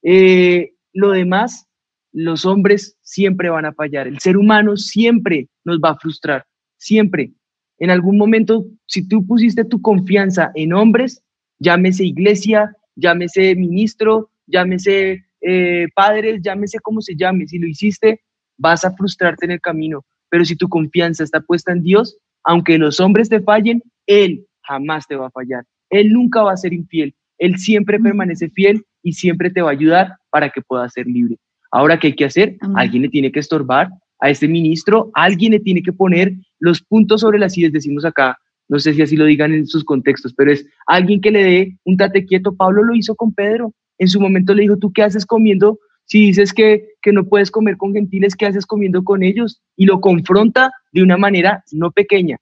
Eh, lo demás, los hombres siempre van a fallar, el ser humano siempre nos va a frustrar, siempre. En algún momento, si tú pusiste tu confianza en hombres, llámese iglesia, llámese ministro, llámese eh, padres, llámese como se llame, si lo hiciste, vas a frustrarte en el camino. Pero si tu confianza está puesta en Dios, aunque los hombres te fallen, Él jamás te va a fallar. Él nunca va a ser infiel. Él siempre permanece fiel y siempre te va a ayudar para que puedas ser libre. Ahora, ¿qué hay que hacer? Alguien le tiene que estorbar a este ministro, alguien le tiene que poner los puntos sobre las sillas, decimos acá, no sé si así lo digan en sus contextos, pero es alguien que le dé un tate quieto. Pablo lo hizo con Pedro. En su momento le dijo, ¿tú qué haces comiendo? Si dices que, que no puedes comer con gentiles, ¿qué haces comiendo con ellos? Y lo confronta de una manera no pequeña,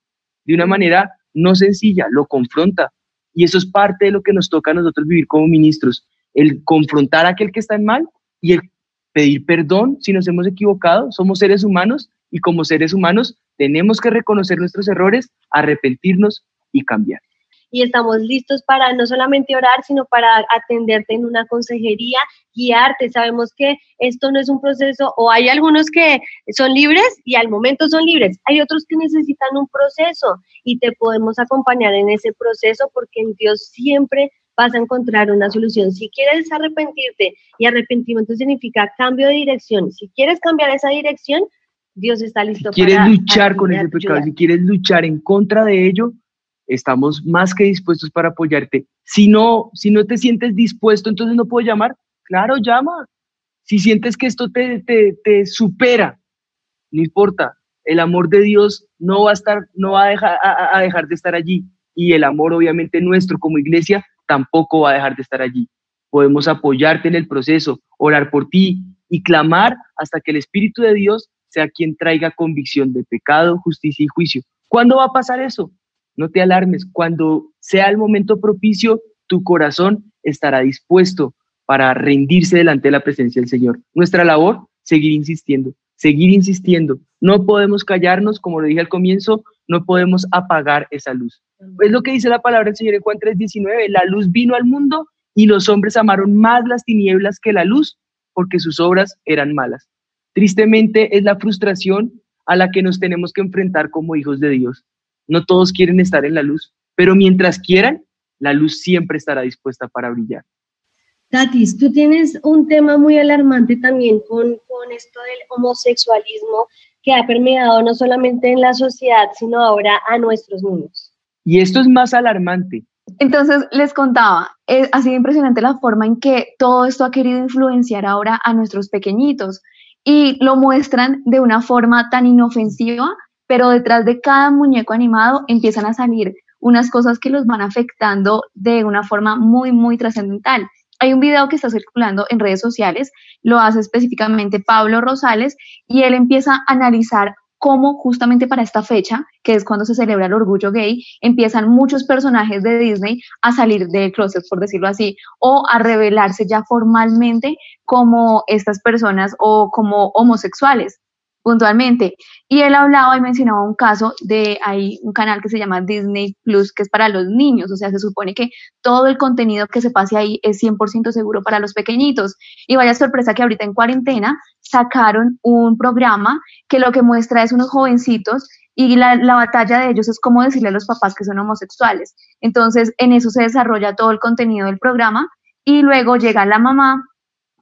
de una manera no sencilla, lo confronta. Y eso es parte de lo que nos toca a nosotros vivir como ministros, el confrontar a aquel que está en mal y el pedir perdón si nos hemos equivocado. Somos seres humanos y como seres humanos tenemos que reconocer nuestros errores, arrepentirnos y cambiar. Y estamos listos para no solamente orar, sino para atenderte en una consejería, guiarte. Sabemos que esto no es un proceso, o hay algunos que son libres y al momento son libres. Hay otros que necesitan un proceso y te podemos acompañar en ese proceso porque en Dios siempre vas a encontrar una solución. Si quieres arrepentirte, y arrepentimiento significa cambio de dirección, si quieres cambiar esa dirección, Dios está listo si quieres luchar con ese pecado, si quieres luchar en contra de ello, estamos más que dispuestos para apoyarte. Si no, si no te sientes dispuesto, entonces no puedo llamar. Claro, llama. Si sientes que esto te, te, te supera, no importa. El amor de Dios no va a estar, no va a dejar, a, a dejar de estar allí. Y el amor, obviamente, nuestro como iglesia tampoco va a dejar de estar allí. Podemos apoyarte en el proceso, orar por ti y clamar hasta que el Espíritu de Dios sea quien traiga convicción de pecado, justicia y juicio. ¿Cuándo va a pasar eso? No te alarmes. Cuando sea el momento propicio, tu corazón estará dispuesto para rendirse delante de la presencia del Señor. Nuestra labor, seguir insistiendo, seguir insistiendo. No podemos callarnos, como lo dije al comienzo, no podemos apagar esa luz. Es lo que dice la palabra del Señor en Juan 3:19, la luz vino al mundo y los hombres amaron más las tinieblas que la luz porque sus obras eran malas. Tristemente es la frustración a la que nos tenemos que enfrentar como hijos de Dios. No todos quieren estar en la luz, pero mientras quieran, la luz siempre estará dispuesta para brillar. Tatis, tú tienes un tema muy alarmante también con, con esto del homosexualismo que ha permeado no solamente en la sociedad, sino ahora a nuestros niños. Y esto es más alarmante. Entonces, les contaba, ha sido impresionante la forma en que todo esto ha querido influenciar ahora a nuestros pequeñitos y lo muestran de una forma tan inofensiva, pero detrás de cada muñeco animado empiezan a salir unas cosas que los van afectando de una forma muy, muy trascendental. Hay un video que está circulando en redes sociales, lo hace específicamente Pablo Rosales, y él empieza a analizar cómo justamente para esta fecha, que es cuando se celebra el orgullo gay, empiezan muchos personajes de Disney a salir del closet, por decirlo así, o a revelarse ya formalmente como estas personas o como homosexuales puntualmente. Y él hablaba y mencionaba un caso de, hay un canal que se llama Disney Plus, que es para los niños, o sea, se supone que todo el contenido que se pase ahí es 100% seguro para los pequeñitos. Y vaya sorpresa que ahorita en cuarentena sacaron un programa que lo que muestra es unos jovencitos y la, la, batalla de ellos es cómo decirle a los papás que son homosexuales. Entonces, en eso se desarrolla todo el contenido del programa y luego llega la mamá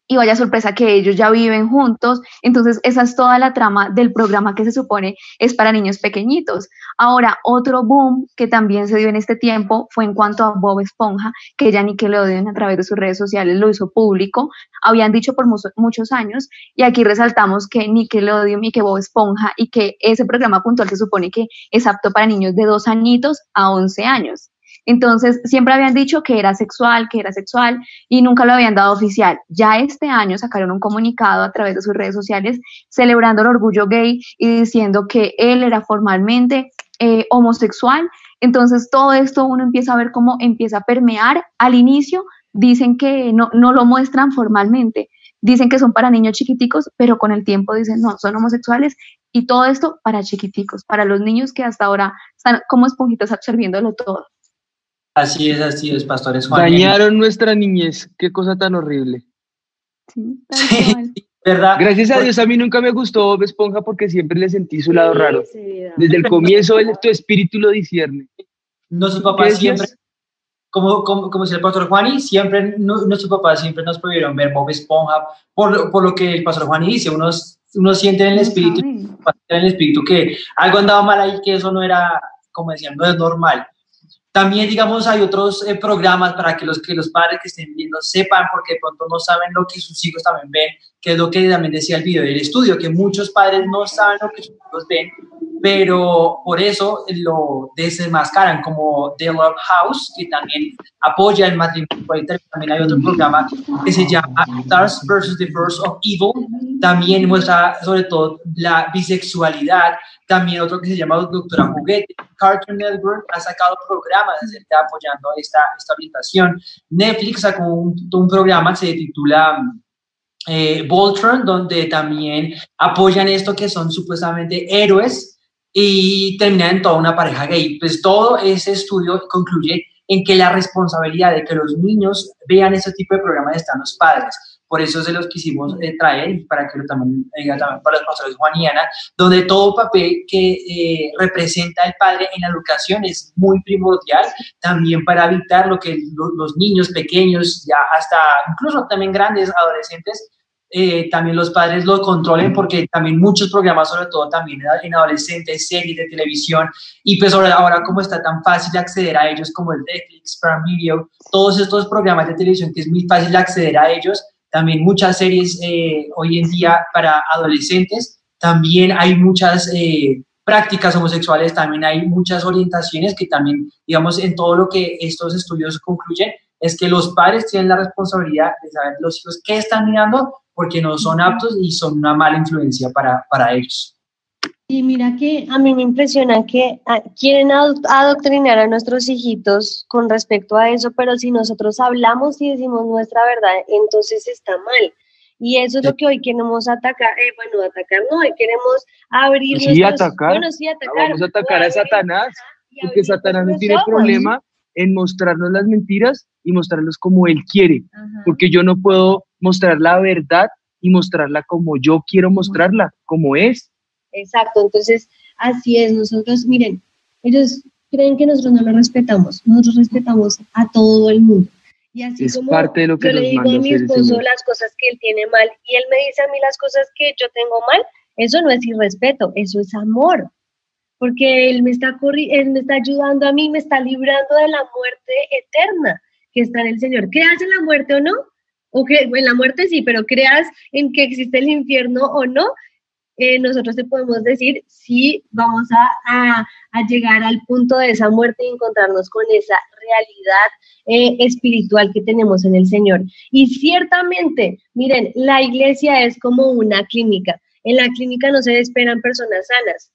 y vaya sorpresa que ellos ya viven juntos. Entonces, esa es toda la trama del programa que se supone es para niños pequeñitos. Ahora, otro boom que también se dio en este tiempo fue en cuanto a Bob Esponja, que ya Nickelodeon a través de sus redes sociales lo hizo público. Habían dicho por muchos años, y aquí resaltamos que Nickelodeon y que Bob Esponja y que ese programa puntual se supone que es apto para niños de dos añitos a 11 años. Entonces, siempre habían dicho que era sexual, que era sexual y nunca lo habían dado oficial. Ya este año sacaron un comunicado a través de sus redes sociales celebrando el orgullo gay y diciendo que él era formalmente eh, homosexual. Entonces, todo esto uno empieza a ver cómo empieza a permear. Al inicio dicen que no, no lo muestran formalmente, dicen que son para niños chiquiticos, pero con el tiempo dicen, no, son homosexuales y todo esto para chiquiticos, para los niños que hasta ahora están como esponjitas absorbiéndolo todo. Así es, así es, pastores Juan. Dañaron nuestra niñez, qué cosa tan horrible. Sí, ¿verdad? Gracias a Dios a mí nunca me gustó Bob Esponja porque siempre le sentí su lado raro. Desde el comienzo tu espíritu lo discierne. Nuestros papás siempre, como, como, como decía el pastor Juani, siempre, nuestros papás siempre nos prohibieron ver Bob Esponja por, por lo que el pastor Juani dice, unos, uno siente en el espíritu, en el espíritu que algo andaba mal ahí, que eso no era, como decían, no es normal. También, digamos, hay otros eh, programas para que los, que los padres que estén viendo sepan, porque de pronto no saben lo que sus hijos también ven, que es lo que también decía el video del estudio, que muchos padres no saben lo que sus hijos ven, pero por eso lo desenmascaran, como The Love House, que también apoya el matrimonio. También hay otro programa que se llama Stars versus the First of Evil, también muestra sobre todo la bisexualidad, también otro que se llama Doctora Juguete. Cartoon Network ha sacado programas acerca apoyando esta, esta orientación. Netflix sacó un, un programa que se titula eh, Voltron, donde también apoyan esto que son supuestamente héroes y terminan en toda una pareja gay. Pues todo ese estudio concluye en que la responsabilidad de que los niños vean ese tipo de programas están los padres. Por eso se los quisimos eh, traer para que lo también diga también para los pastores Juan y Ana, donde todo papel que eh, representa el padre en la educación es muy primordial, también para evitar lo que los niños pequeños, ya hasta incluso también grandes adolescentes, eh, también los padres lo controlen porque también muchos programas, sobre todo también en adolescentes, series de televisión, y pues ahora, ahora como está tan fácil acceder a ellos como el Netflix, Prime Video, todos estos programas de televisión que es muy fácil acceder a ellos, también muchas series eh, hoy en día para adolescentes, también hay muchas eh, prácticas homosexuales, también hay muchas orientaciones que también, digamos, en todo lo que estos estudios concluyen, es que los padres tienen la responsabilidad de saber los hijos qué están mirando porque no son aptos y son una mala influencia para, para ellos. Y mira que a mí me impresiona que ah, quieren adoctrinar a nuestros hijitos con respecto a eso, pero si nosotros hablamos y decimos nuestra verdad, entonces está mal. Y eso es lo que hoy queremos atacar, eh, bueno, atacar no, hoy queremos abrir sí, atacar. Bueno, sí, atacar. Vamos a atacar a Satanás, porque Satanás no tiene problema en mostrarnos las mentiras y mostrarlos como él quiere, porque yo no puedo mostrar la verdad y mostrarla como yo quiero mostrarla, como es. Exacto, entonces así es, nosotros, miren, ellos creen que nosotros no lo respetamos, nosotros respetamos a todo el mundo. Y así es como parte de lo que yo le digo a mi esposo las cosas que él tiene mal y él me dice a mí las cosas que yo tengo mal, eso no es irrespeto, eso es amor. Porque él me está él me está ayudando a mí, me está librando de la muerte eterna que está en el Señor. ¿Creas en la muerte o no? O que en la muerte sí, pero creas en que existe el infierno o no, eh, nosotros te podemos decir si vamos a, llegar al punto de esa muerte y encontrarnos con esa realidad eh, espiritual que tenemos en el Señor. Y ciertamente, miren, la iglesia es como una clínica. En la clínica no se esperan personas sanas.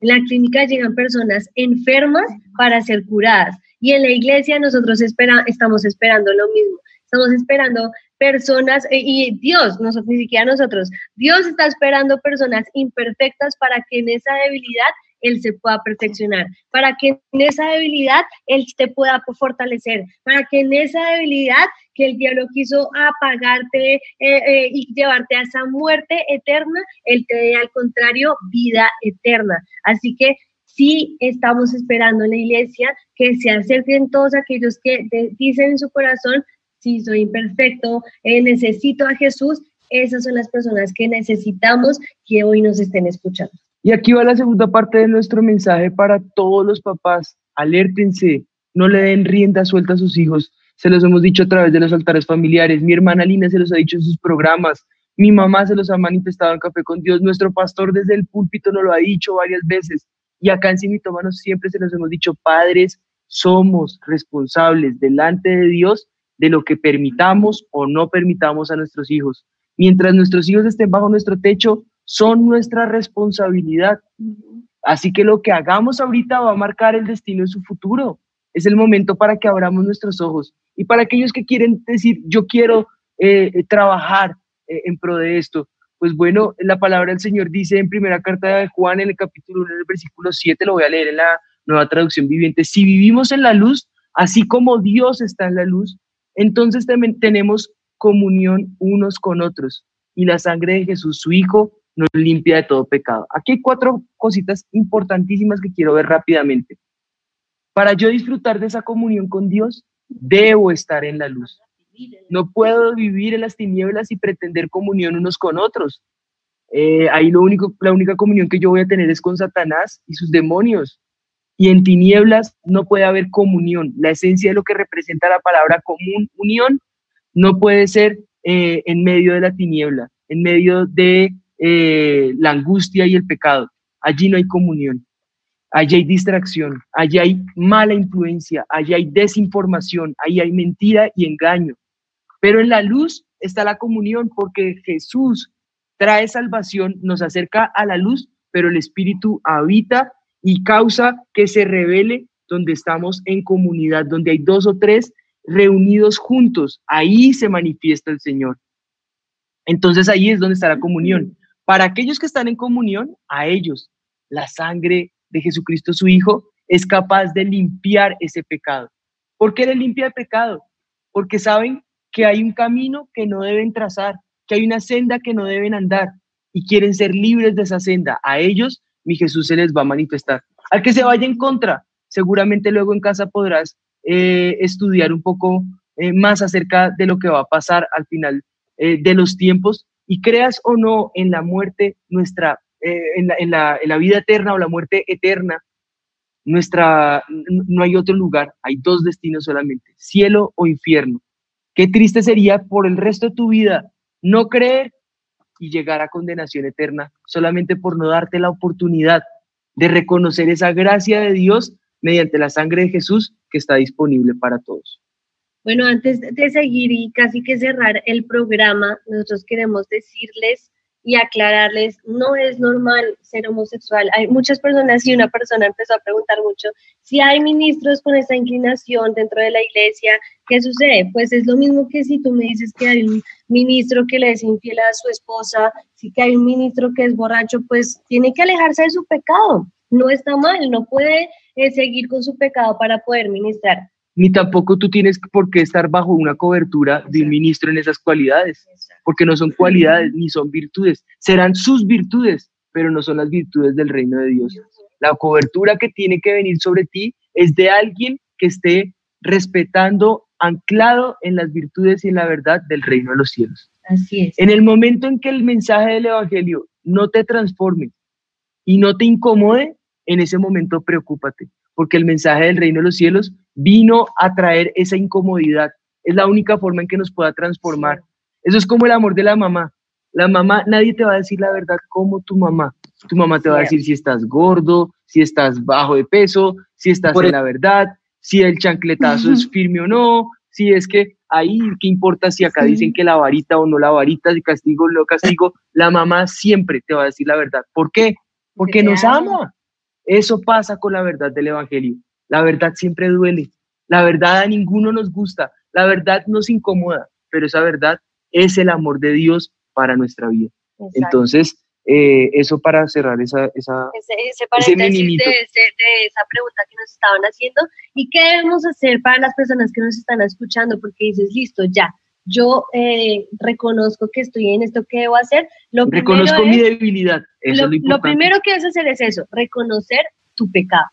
En la clínica llegan personas enfermas para ser curadas. Y en la iglesia nosotros estamos esperando lo mismo. Estamos esperando personas, eh, y Dios, nosotros, ni siquiera nosotros, Dios está esperando personas imperfectas para que en esa debilidad Él se pueda perfeccionar, para que en esa debilidad Él te pueda fortalecer, para que en esa debilidad que el diablo quiso apagarte eh, eh, y llevarte a esa muerte eterna, Él te dé al contrario vida eterna. Así que sí estamos esperando en la iglesia que se acerquen todos aquellos que dicen en su corazón, si soy imperfecto, eh, necesito a Jesús, esas son las personas que necesitamos que hoy nos estén escuchando. Y aquí va la segunda parte de nuestro mensaje para todos los papás. Alértense, no le den rienda suelta a sus hijos. Se los hemos dicho a través de los altares familiares. Mi hermana Lina se los ha dicho en sus programas. Mi mamá se los ha manifestado en Café con Dios. Nuestro pastor desde el púlpito nos lo ha dicho varias veces. Y acá en Simitómanos siempre se los hemos dicho, padres, somos responsables delante de Dios de lo que permitamos o no permitamos a nuestros hijos. Mientras nuestros hijos estén bajo nuestro techo, son nuestra responsabilidad. Así que lo que hagamos ahorita va a marcar el destino de su futuro. Es el momento para que abramos nuestros ojos. Y para aquellos que quieren decir, yo quiero eh, eh, trabajar eh, en pro de esto, pues bueno, la palabra del Señor dice en primera carta de Juan, en el capítulo 1, en el versículo 7, lo voy a leer en la nueva traducción viviente, si vivimos en la luz, así como Dios está en la luz, entonces también tenemos comunión unos con otros y la sangre de Jesús, su Hijo, nos limpia de todo pecado. Aquí hay cuatro cositas importantísimas que quiero ver rápidamente. Para yo disfrutar de esa comunión con Dios, debo estar en la luz. No puedo vivir en las tinieblas y pretender comunión unos con otros. Eh, ahí lo único, la única comunión que yo voy a tener es con Satanás y sus demonios y en tinieblas no puede haber comunión. La esencia de lo que representa la palabra común, unión, no puede ser eh, en medio de la tiniebla, en medio de eh, la angustia y el pecado. Allí no hay comunión. Allí hay distracción, allí hay mala influencia, allí hay desinformación, allí hay mentira y engaño. Pero en la luz está la comunión porque Jesús trae salvación, nos acerca a la luz, pero el Espíritu habita y causa que se revele donde estamos en comunidad, donde hay dos o tres reunidos juntos. Ahí se manifiesta el Señor. Entonces ahí es donde está la comunión. Para aquellos que están en comunión, a ellos, la sangre de Jesucristo su Hijo es capaz de limpiar ese pecado. ¿Por qué le limpia el pecado? Porque saben que hay un camino que no deben trazar, que hay una senda que no deben andar y quieren ser libres de esa senda. A ellos mi Jesús se les va a manifestar. Al que se vaya en contra, seguramente luego en casa podrás eh, estudiar un poco eh, más acerca de lo que va a pasar al final eh, de los tiempos y creas o no en la muerte nuestra, en la, en, la, en, la, vida eterna o la muerte eterna, nuestra, no hay otro lugar, hay dos destinos solamente, cielo o infierno. Qué triste sería por el resto de tu vida no creer y llegar a condenación eterna solamente por no darte la oportunidad de reconocer esa gracia de Dios mediante la sangre de Jesús que está disponible para todos. Bueno, antes de seguir y casi que cerrar el programa, nosotros queremos decirles y aclararles, no es normal ser homosexual. Hay muchas personas y una persona empezó a preguntar mucho si hay ministros con esa inclinación dentro de la iglesia, ¿qué sucede? Pues es lo mismo que si tú me dices que hay un ministro que le es infiel a su esposa, si que hay un ministro que es borracho, pues tiene que alejarse de su pecado. No está mal, no puede eh, seguir con su pecado para poder ministrar ni tampoco tú tienes por qué estar bajo una cobertura de un ministro en esas cualidades, porque no son cualidades ni son virtudes, serán sus virtudes, pero no son las virtudes del reino de Dios. La cobertura que tiene que venir sobre ti es de alguien que esté respetando, anclado en las virtudes y en la verdad del reino de los cielos. Así es. En el momento en que el mensaje del Evangelio no te transforme y no te incomode, en ese momento preocúpate, porque el mensaje del reino de los cielos vino a traer esa incomodidad. Es la única forma en que nos pueda transformar. Eso es como el amor de la mamá. La mamá, nadie te va a decir la verdad como tu mamá. Tu mamá te va a decir si estás gordo, si estás bajo de peso, si estás en la verdad, si el chancletazo es firme o no, si es que ahí, ¿qué importa si acá dicen que la varita o no la varita, si castigo o no castigo? La mamá siempre te va a decir la verdad. ¿Por qué? Porque nos ama. Eso pasa con la verdad del Evangelio. La verdad siempre duele. La verdad a ninguno nos gusta. La verdad nos incomoda, pero esa verdad es el amor de Dios para nuestra vida. Entonces, eh, eso para cerrar esa, esa ese, ese paréntesis de, de, esa pregunta que nos estaban haciendo. ¿Y qué debemos hacer para las personas que nos están escuchando? Porque dices, listo, ya, yo eh, reconozco que estoy en esto, ¿qué debo hacer? Lo reconozco mi debilidad. lo, lo, primero que debes hacer es eso, reconocer tu pecado,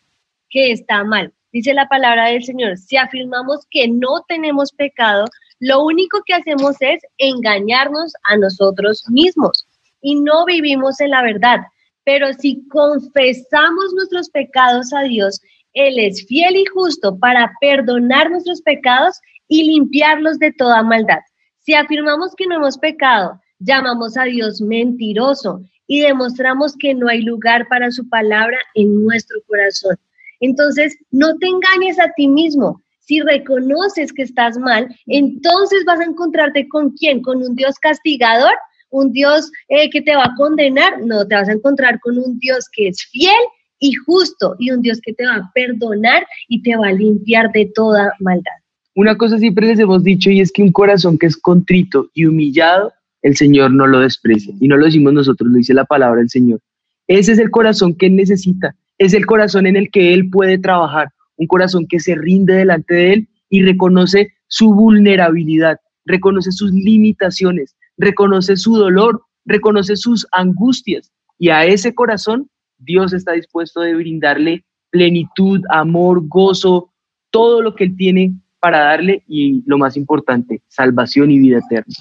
que está mal. Dice la palabra del Señor, si afirmamos que no tenemos pecado, lo único que hacemos es engañarnos a nosotros mismos y no vivimos en la verdad. Pero si confesamos nuestros pecados a Dios, Él es fiel y justo para perdonar nuestros pecados y limpiarlos de toda maldad. Si afirmamos que no hemos pecado, llamamos a Dios mentiroso y demostramos que no hay lugar para su palabra en nuestro corazón. Entonces, no te engañes a ti mismo. Si reconoces que estás mal, entonces vas a encontrarte con quién? Con un Dios castigador, un Dios eh, que te va a condenar. No, te vas a encontrar con un Dios que es fiel y justo y un Dios que te va a perdonar y te va a limpiar de toda maldad. Una cosa siempre les hemos dicho y es que un corazón que es contrito y humillado, el Señor no lo desprecia. Y no lo decimos nosotros, lo dice la palabra del Señor. Ese es el corazón que Él necesita. Es el corazón en el que Él puede trabajar. Un corazón que se rinde delante de Él y reconoce su vulnerabilidad, reconoce sus limitaciones, reconoce su dolor, reconoce sus angustias. Y a ese corazón Dios está dispuesto de brindarle plenitud, amor, gozo, todo lo que Él tiene para darle, y lo más importante, salvación y vida eterna,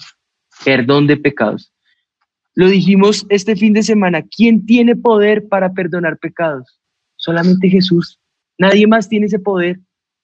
perdón de pecados. Lo dijimos este fin de semana, ¿quién tiene poder para perdonar pecados? Solamente Jesús. Nadie más tiene ese poder.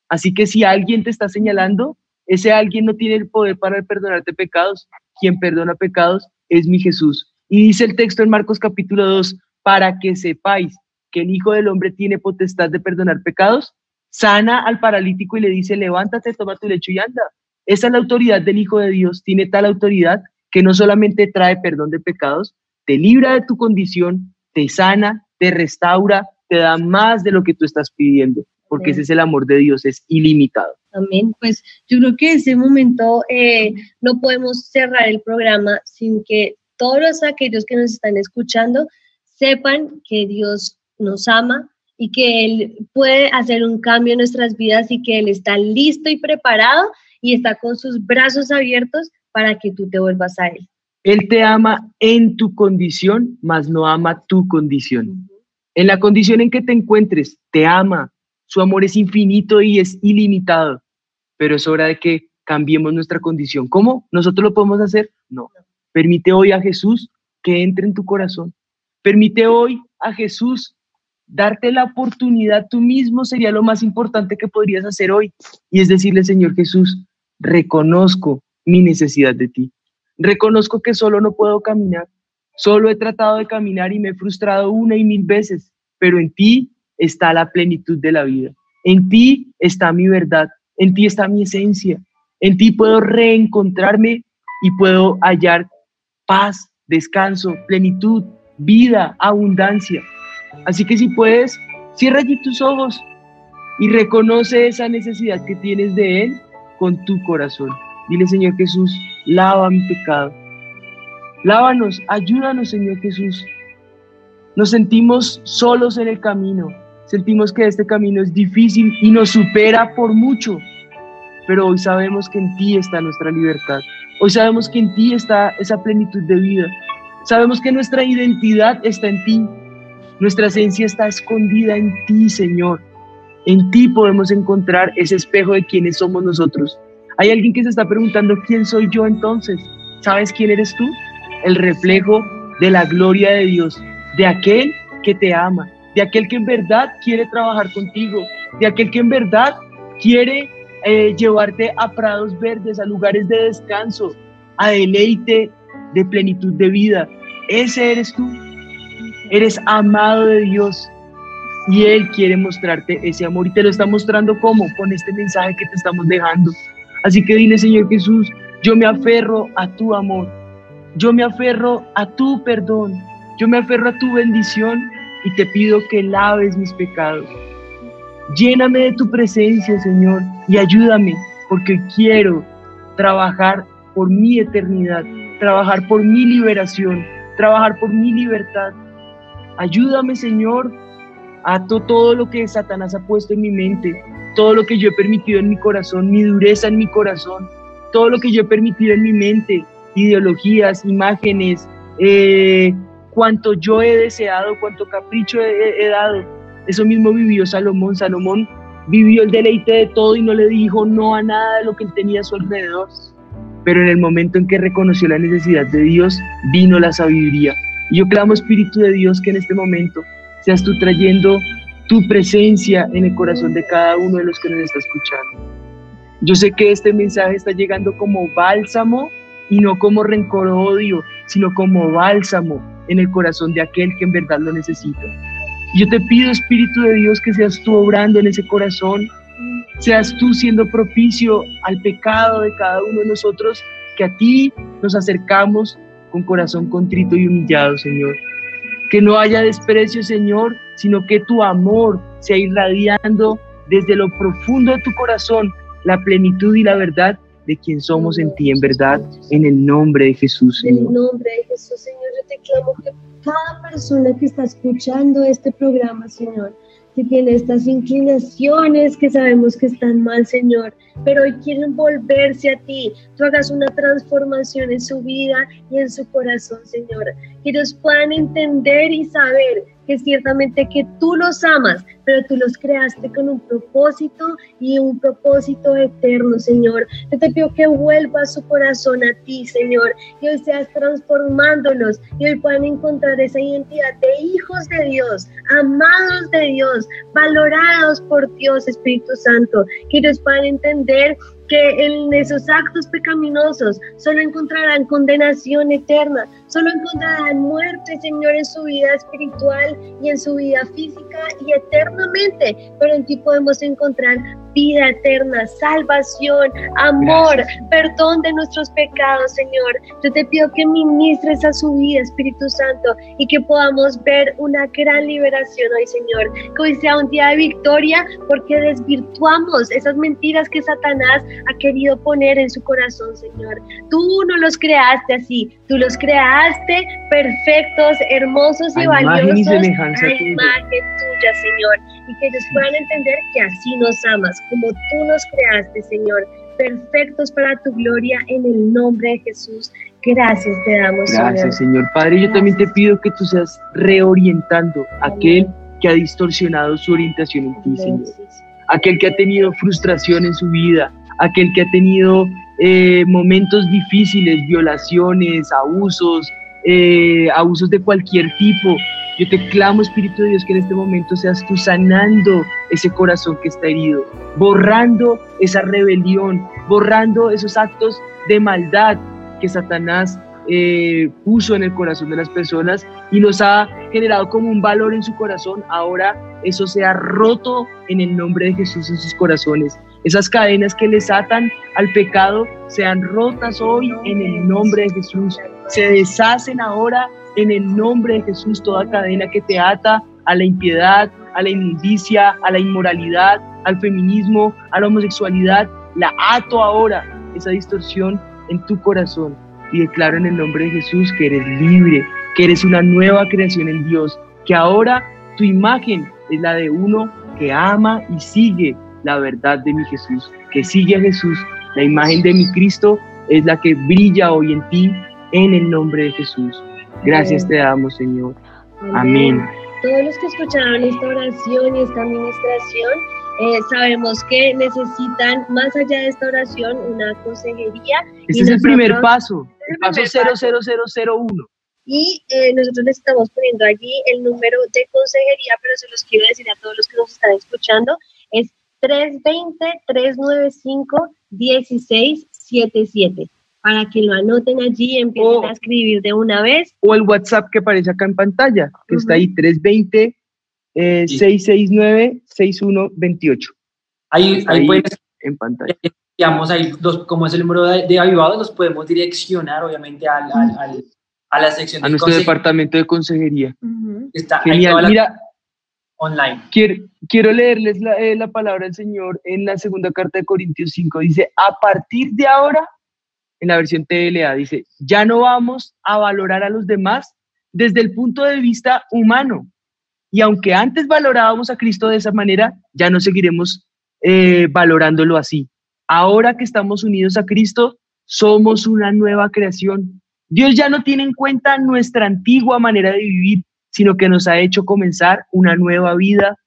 Así que si alguien te está señalando, ese alguien no tiene el poder para perdonarte pecados. Quien perdona pecados es mi Jesús. Y dice el texto en Marcos capítulo 2, para que sepáis que el Hijo del Hombre tiene potestad de perdonar pecados, sana al paralítico y le dice, levántate, toma tu lecho y anda. Esa es la autoridad del Hijo de Dios, tiene tal autoridad que no solamente trae perdón de pecados, te libra de tu condición, te sana, te restaura, te da más de lo que tú estás pidiendo, porque ese es el amor de Dios, es ilimitado. Amén. Pues yo creo que en ese momento eh, no podemos cerrar el programa sin que todos aquellos que nos están escuchando sepan que Dios nos ama, y que Él puede hacer un cambio en nuestras vidas y que Él está listo y preparado y está con sus brazos abiertos para que tú te vuelvas a Él. Él te ama en tu condición, mas no ama tu condición. En la condición en que te encuentres, te ama. Su amor es infinito y es ilimitado, pero es hora de que cambiemos nuestra condición. ¿Cómo? ¿Nosotros lo podemos hacer? No. Permite hoy a Jesús que entre en tu corazón. Permite hoy a Jesús darte la oportunidad tú mismo sería lo más importante que podrías hacer hoy. Y es decirle, Señor Jesús, reconozco mi necesidad de ti. Reconozco que solo no puedo caminar. Solo he tratado de caminar y me he frustrado una y mil veces, pero en ti está la plenitud de la vida. En ti está mi verdad. En ti está mi esencia. En ti puedo reencontrarme y puedo hallar paz, descanso, plenitud, vida, abundancia. Así que si puedes, cierra allí tus ojos y reconoce esa necesidad que tienes de Él con tu corazón. Dile, Señor Jesús, lava mi pecado. Lávanos, ayúdanos, Señor Jesús. Nos sentimos solos en el camino. Sentimos que este camino es difícil y nos supera por mucho. Pero hoy sabemos que en ti está nuestra libertad. Hoy sabemos que en ti está esa plenitud de vida. Sabemos que nuestra identidad está en ti. Nuestra esencia está escondida en ti, Señor. En ti podemos encontrar ese espejo de quiénes somos nosotros. Hay alguien que se está preguntando, ¿quién soy yo entonces? ¿Sabes quién eres tú? El reflejo de la gloria de Dios, de aquel que te ama, de aquel que en verdad quiere trabajar contigo, de aquel que en verdad quiere eh, llevarte a prados verdes, a lugares de descanso, a deleite de plenitud de vida. Ese eres tú. Eres amado de Dios y Él quiere mostrarte ese amor y te lo está mostrando como con este mensaje que te estamos dejando. Así que dile, Señor Jesús, yo me aferro a tu amor, yo me aferro a tu perdón, yo me aferro a tu bendición y te pido que laves mis pecados. Lléname de tu presencia, Señor, y ayúdame, porque quiero trabajar por mi eternidad, trabajar por mi liberación, trabajar por mi libertad. Ayúdame, Señor, a todo lo que Satanás ha puesto en mi mente, todo lo que yo he permitido en mi corazón, mi dureza en mi corazón, todo lo que yo he permitido en mi mente, ideologías, imágenes, eh, cuanto yo he deseado, cuánto capricho he dado eso mismo vivió Salomón. Salomón vivió el deleite de todo y no le dijo no a nada de lo que él tenía a su alrededor. Pero en el momento en que reconoció la necesidad de Dios, vino la sabiduría. Y yo clamo, Espíritu de Dios, que en este momento seas tú trayendo tu presencia en el corazón de cada uno de los que nos está escuchando. Yo sé que este mensaje está llegando como bálsamo y no como rencor o odio, sino como bálsamo en el corazón de aquel que en verdad lo necesita. Yo te pido, Espíritu de Dios, que seas tú obrando en ese corazón, seas tú siendo propicio al pecado de cada uno de nosotros, que a ti nos acercamos con corazón contrito y humillado, Señor. Que no haya desprecio, Señor, sino que tu amor sea irradiando desde lo profundo de tu corazón la plenitud y la verdad de quien somos en ti, en verdad, en el nombre de Jesús, Señor. En el nombre de Jesús, Señor, yo te clamo que cada persona que está escuchando este programa, Señor, que tiene estas inclinaciones que sabemos que están mal, Señor, pero hoy quieren volverse a ti. Tú hagas una transformación en su vida y en su corazón, Señor. Que ellos puedan entender y saber que ciertamente que tú los amas, pero tú los creaste con un propósito y un propósito eterno, Señor. Yo te pido que vuelva su corazón a ti, Señor, y hoy seas transformándolos y hoy puedan encontrar esa identidad de hijos de Dios, amados de Dios, valorados por Dios, Espíritu Santo, que ellos puedan entender que en esos actos pecaminosos solo encontrarán condenación eterna, solo encontrarán muerte, Señor, en su vida espiritual y en su vida física y eternamente, pero en ti podemos encontrar vida eterna, salvación, amor, perdón de nuestros pecados, Señor. Yo te pido que ministres a su vida, Espíritu Santo, y que podamos ver una gran liberación hoy, Señor. Que hoy sea un día de victoria porque desvirtuamos esas mentiras que Satanás ha querido poner en su corazón, Señor. Tú no los creaste así, tú los creaste perfectos, hermosos y valiosos. Imagen a imagen tuya, Señor. Y que ellos puedan entender que así nos amas, como tú nos creaste, Señor. Perfectos para tu gloria en el nombre de Jesús. Gracias te damos, Gracias, Señor. Padre, yo también te pido que tú seas reorientando a aquel que ha distorsionado su orientación en ti, Señor. Aquel que ha tenido frustración en su vida, aquel que ha tenido eh, momentos difíciles, violaciones, abusos, eh, abusos de cualquier tipo. Yo te clamo, Espíritu de Dios, que en este momento seas tú sanando ese corazón que está herido, borrando esa rebelión, borrando esos actos de maldad que Satanás eh, puso en el corazón de las personas y nos ha generado como un valor en su corazón, ahora eso se ha roto en el nombre de Jesús en sus corazones. Esas cadenas que les atan al pecado sean rotas hoy en el nombre de Jesús. Se deshacen ahora en el nombre de Jesús toda cadena que te ata a la impiedad, a la inmundicia, a la inmoralidad, al feminismo, a la homosexualidad. La ato ahora, esa distorsión en tu corazón y declaro en el nombre de Jesús que eres libre, que eres una nueva creación en Dios, que ahora tu imagen es la de uno que ama y sigue la verdad de mi Jesús, que sigue a Jesús. La imagen de mi Cristo es la que brilla hoy en ti en el nombre de Jesús. Gracias te damos, Señor. Amén. Todos los que escucharon esta oración y esta administración, eh, sabemos que necesitan, más allá de esta oración, una consejería. Este es el primer paso, el paso 00001. Y eh, nosotros les estamos poniendo allí el número de consejería, pero se los quiero decir a todos los que nos están escuchando, es 320-395-1677 para que lo anoten allí y empiecen a escribir de una vez. O el WhatsApp que aparece acá en pantalla, que está ahí 320 669-6128. Eh, ahí, ahí, pueden en pantalla. Digamos, ahí, como es el número de, de avivados, los podemos direccionar, obviamente, al, al, a la sección de A nuestro departamento de consejería. Está Genial. Mira, online. Quiero, quiero leerles la, eh, la, palabra del Señor en la segunda carta de Corintios 5. Dice, a partir de ahora, en la versión TLA, dice, ya no vamos a valorar a los demás desde el punto de vista humano, y aunque antes valorábamos a Cristo de esa manera, ya no seguiremos eh, valorándolo así. Ahora que estamos unidos a Cristo, somos una nueva creación. Dios ya no tiene en cuenta nuestra antigua manera de vivir, sino que nos ha hecho comenzar una nueva vida,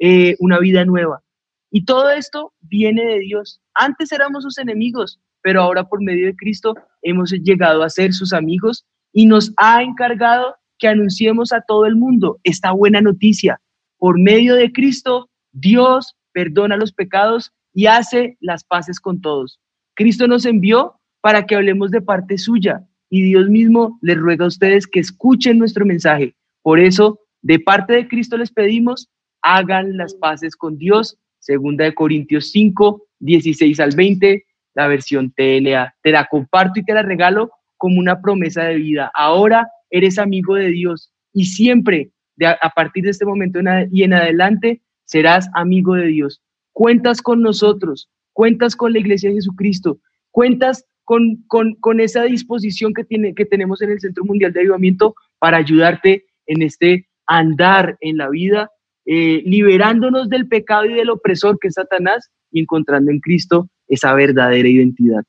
eh, una vida nueva. Y todo esto viene de Dios. Antes éramos sus enemigos, pero ahora por medio de Cristo hemos llegado a ser sus amigos y nos ha encargado que anunciemos a todo el mundo esta buena noticia. Por medio de Cristo, Dios perdona los pecados y hace las paces con todos. Cristo nos envió para que hablemos de parte suya y Dios mismo les ruega a ustedes que escuchen nuestro mensaje. Por eso, de parte de Cristo les pedimos, hagan las paces con Dios. Segunda de Corintios 5, 16 al 20, la versión TLA. Te la comparto y te la regalo como una promesa de vida. Ahora eres amigo de Dios y siempre, a, partir de este momento y en adelante, serás amigo de Dios. Cuentas con nosotros, cuentas con la Iglesia de Jesucristo, cuentas con, con, esa disposición que, tiene, que tenemos en el Centro Mundial de Avivamiento para ayudarte en este andar en la vida, eh, liberándonos del pecado y del opresor que es Satanás y encontrando en Cristo esa verdadera identidad.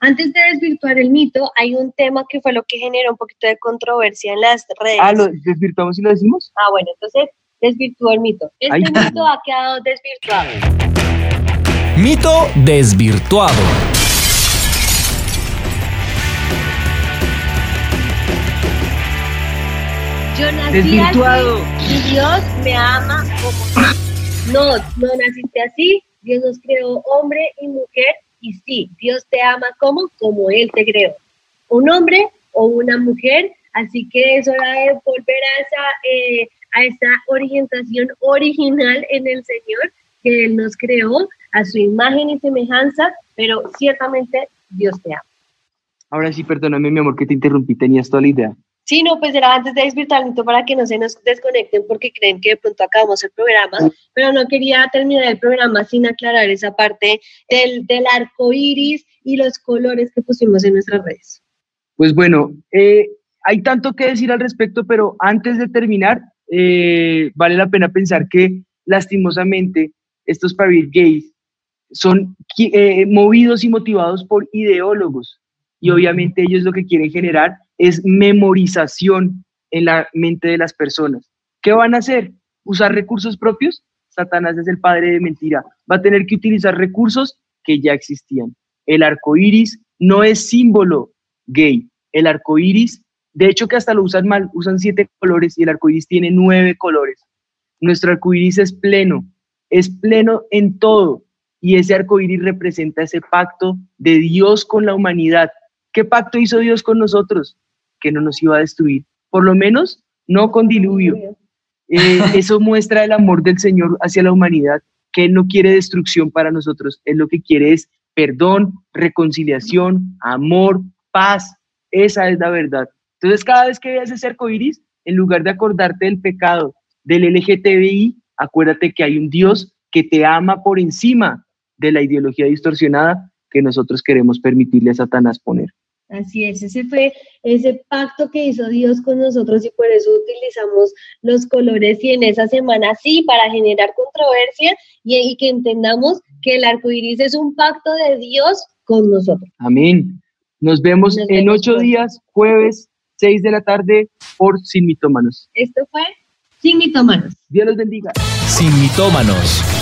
Antes de desvirtuar el mito, hay un tema que fue lo que generó un poquito de controversia en las redes. Ah, ¿lo desvirtuamos y lo decimos? Ah, bueno, entonces desvirtuó el mito. Este mito ha quedado desvirtuado. Mito desvirtuado. Yo nací desvirtuado. así y Dios me ama como No, no naciste así. Dios nos creó hombre y mujer y sí, Dios te ama como, como Él te creó. Un hombre o una mujer, así que es hora de volver a esa, eh, a esa orientación original en el Señor, que Él nos creó a su imagen y semejanza, pero ciertamente Dios te ama. Ahora sí, perdóname, mi amor, que te interrumpí, tenías toda la idea. Sí, no, pues era antes de desvirtuar para que no se nos desconecten porque creen que de pronto acabamos el programa, pero no quería terminar el programa sin aclarar esa parte del, del arco iris y los colores que pusimos en nuestras redes. Pues bueno, eh, hay tanto que decir al respecto, pero antes de terminar, eh, vale la pena pensar que lastimosamente estos paris gays son eh, movidos y motivados por ideólogos y obviamente ellos lo que quieren generar es memorización en la mente de las personas. ¿Qué van a hacer? ¿Usar recursos propios? Satanás es el padre de mentira. Va a tener que utilizar recursos que ya existían. El arco iris no es símbolo gay. El arco iris, de hecho, que hasta lo usan mal, usan siete colores y el arco iris tiene nueve colores. Nuestro arco iris es pleno, es pleno en todo. Y ese arco iris representa ese pacto de Dios con la humanidad ¿Qué pacto hizo Dios con nosotros? Que no nos iba a destruir, por lo menos no con diluvio. Eh, eso muestra el amor del Señor hacia la humanidad, que Él no quiere destrucción para nosotros, Él lo que quiere es perdón, reconciliación, amor, paz. Esa es la verdad. Entonces, cada vez que veas ese arco iris, en lugar de acordarte del pecado del LGTBI, acuérdate que hay un Dios que te ama por encima de la ideología distorsionada que nosotros queremos permitirle a Satanás poner. Así es, ese fue ese pacto que hizo Dios con nosotros y por eso utilizamos los colores y en esa semana sí, para generar controversia y, que entendamos que el arco iris es un pacto de Dios con nosotros. Amén. Nos vemos en ocho días, jueves, seis de la tarde, por Sin Mitómanos. Esto fue Sin Mitómanos. Dios los bendiga. Sin Mitómanos.